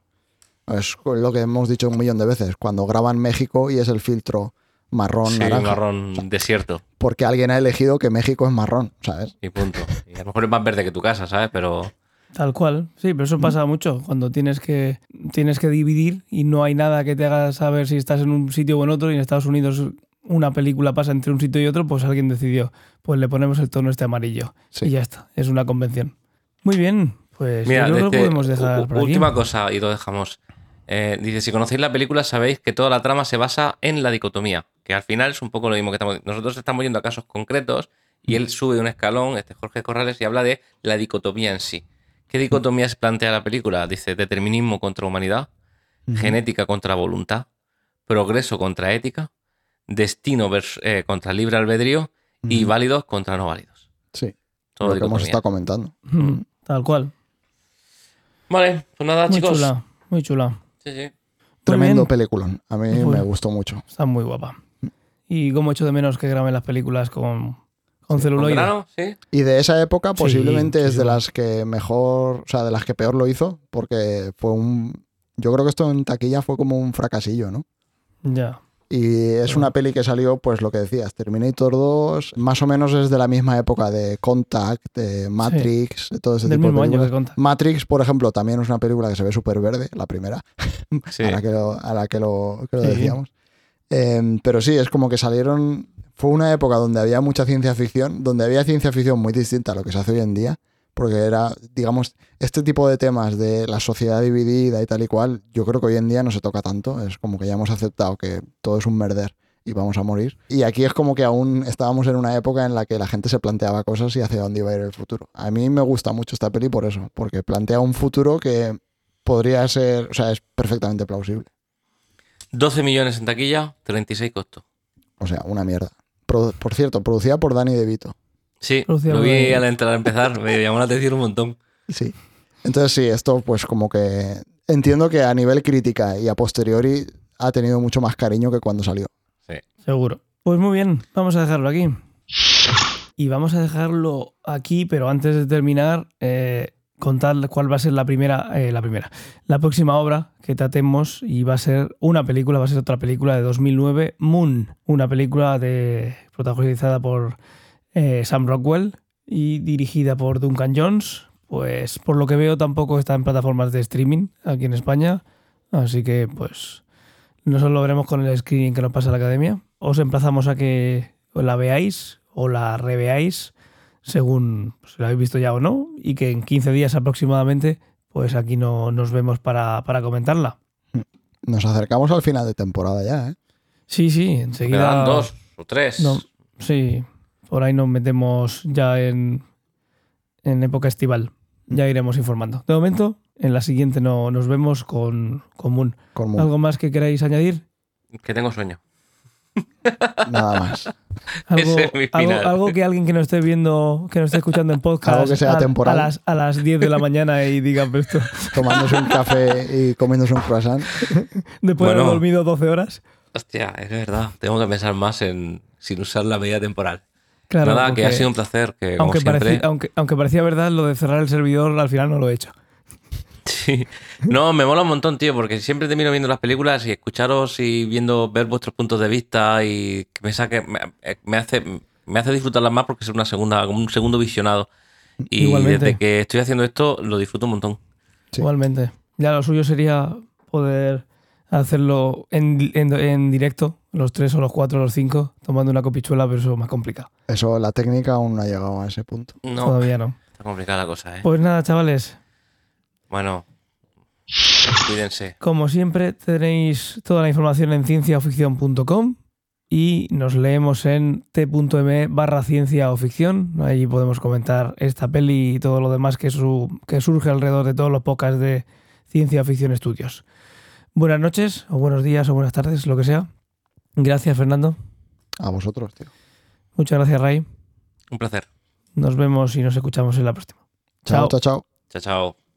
Es lo que hemos dicho un millón de veces. Cuando graban México y es el filtro marrón, sí, marrón desierto. Porque alguien ha elegido que México es marrón, ¿sabes? Y punto. Y a lo mejor es más verde que tu casa, ¿sabes? Pero... Tal cual, sí, pero eso pasa mucho cuando tienes que, tienes que dividir y no hay nada que te haga saber si estás en un sitio o en otro y en Estados Unidos una película pasa entre un sitio y otro, pues alguien decidió, pues le ponemos el tono este amarillo y ya está, es una convención. Muy bien, pues Mira, lo podemos dejar por Última cosa y lo dejamos. Eh, dice, si conocéis la película sabéis que toda la trama se basa en la dicotomía, que al final es un poco lo mismo que estamos... Nosotros estamos yendo a casos concretos y él sube un escalón, este Jorge Corrales, y habla de la dicotomía en sí. ¿Qué dicotomía se plantea la película? Dice determinismo contra humanidad, genética contra voluntad, progreso contra ética, destino eh, contra libre albedrío y válidos contra no válidos. Sí. Todo lo que hemos estado comentando. Tal cual. Vale, pues nada, muy chicos. Chula, muy chula. Sí, sí. Tremendo peliculón. A mí me gustó mucho. Está muy guapa. Y como echo de menos que graben las películas con, con celuloide. ¿Sí? Y de esa época posiblemente es de las que mejor, o sea, de las que peor lo hizo, porque fue un... Yo creo que esto en taquilla fue como un fracasillo, ¿no? Ya. Y es una peli que salió, pues lo que decías, Terminator 2, más o menos es de la misma época de Contact, de Matrix, de todo ese tipo de películas. Matrix, por ejemplo, también es una película que se ve súper verde, la primera, a la que lo, a la que lo, decíamos. Em, pero sí, es como que salieron. Fue una época donde había mucha ciencia ficción, donde había ciencia ficción muy distinta a lo que se hace hoy en día, porque era, digamos, este tipo de temas de la sociedad dividida y tal y cual, yo creo que hoy en día no se toca tanto, es como que ya hemos aceptado que todo es un merder y vamos a morir. Y aquí es como que aún estábamos en una época en la que la gente se planteaba cosas y hacia dónde iba a ir el futuro. A mí me gusta mucho esta peli por eso, porque plantea un futuro que podría ser, o sea, es perfectamente plausible. 12 millones en taquilla, 36 costos. O sea, una mierda. Por cierto, producida por Danny DeVito. Sí, lo vi al entrar a empezar, me llamó la atención un montón. Sí. Entonces sí, esto pues como que entiendo que a nivel crítica y a posteriori ha tenido mucho más cariño que cuando salió. Sí. Seguro. Pues muy bien, vamos a dejarlo aquí. Y vamos a dejarlo aquí, pero antes de terminar, eh, contar cuál va a ser la primera, eh, la primera, la próxima obra que tratemos y va a ser una película, va a ser otra película de 2009, Moon, una película de, protagonizada por eh, Sam Rockwell y dirigida por Duncan Jones. Pues por lo que veo tampoco está en plataformas de streaming aquí en España, así que pues nosotros lo veremos con el screening que nos pasa a la academia. Os emplazamos a que la veáis o la reveáis según si la habéis visto ya o no y que en 15 días aproximadamente pues aquí no, nos vemos para, comentarla. Nos acercamos al final de temporada ya, ¿eh? Sí, sí, enseguida. dos o tres. No, sí, por ahí nos metemos ya en, en época estival. Ya iremos informando. De momento, en la siguiente no, nos vemos con, con Moon. ¿Algo más que queráis añadir? Que tengo sueño. Nada más. Algo, que alguien que nos esté viendo, que nos esté escuchando en podcast que sea a, las, a las 10 de la mañana y diga esto. Tomándose un café y comiéndose un croissant. Después de haber dormido 12 horas. Hostia, es verdad. Tengo que pensar más en sin usar la medida temporal. Nada, que ha sido un placer. Que, aunque, parecía, aunque, aunque parecía verdad, lo de cerrar el servidor al final no lo he hecho. Sí. No, me mola un montón, tío, porque siempre termino viendo las películas y escucharos y viendo, ver vuestros puntos de vista y que me saque, me, hace, me hace disfrutarlas más porque es una segunda, un segundo visionado. Y desde que estoy haciendo esto, lo disfruto un montón. Igualmente. Ya lo suyo sería poder hacerlo en, en, directo, los tres o los cuatro o los cinco, tomando una copichuela, pero eso es más complicado. Eso, la técnica aún no ha llegado a ese punto. No, Todavía no. Está complicada la cosa, ¿eh? Pues nada, chavales. Bueno, cuídense. Como siempre, tenéis toda la información en cienciaoficción.com y nos leemos en t.m barra ciencia o ficción. Allí podemos comentar esta peli y todo lo demás que, que surge alrededor de todos los podcasts de Ciencia Ficción Estudios. Buenas noches, o buenos días, o buenas tardes, lo que sea. Gracias, Fernando. A vosotros, tío. Muchas gracias, Ray. Un placer. Nos vemos y nos escuchamos en la próxima. chao. Chao, chao. Chao, chao.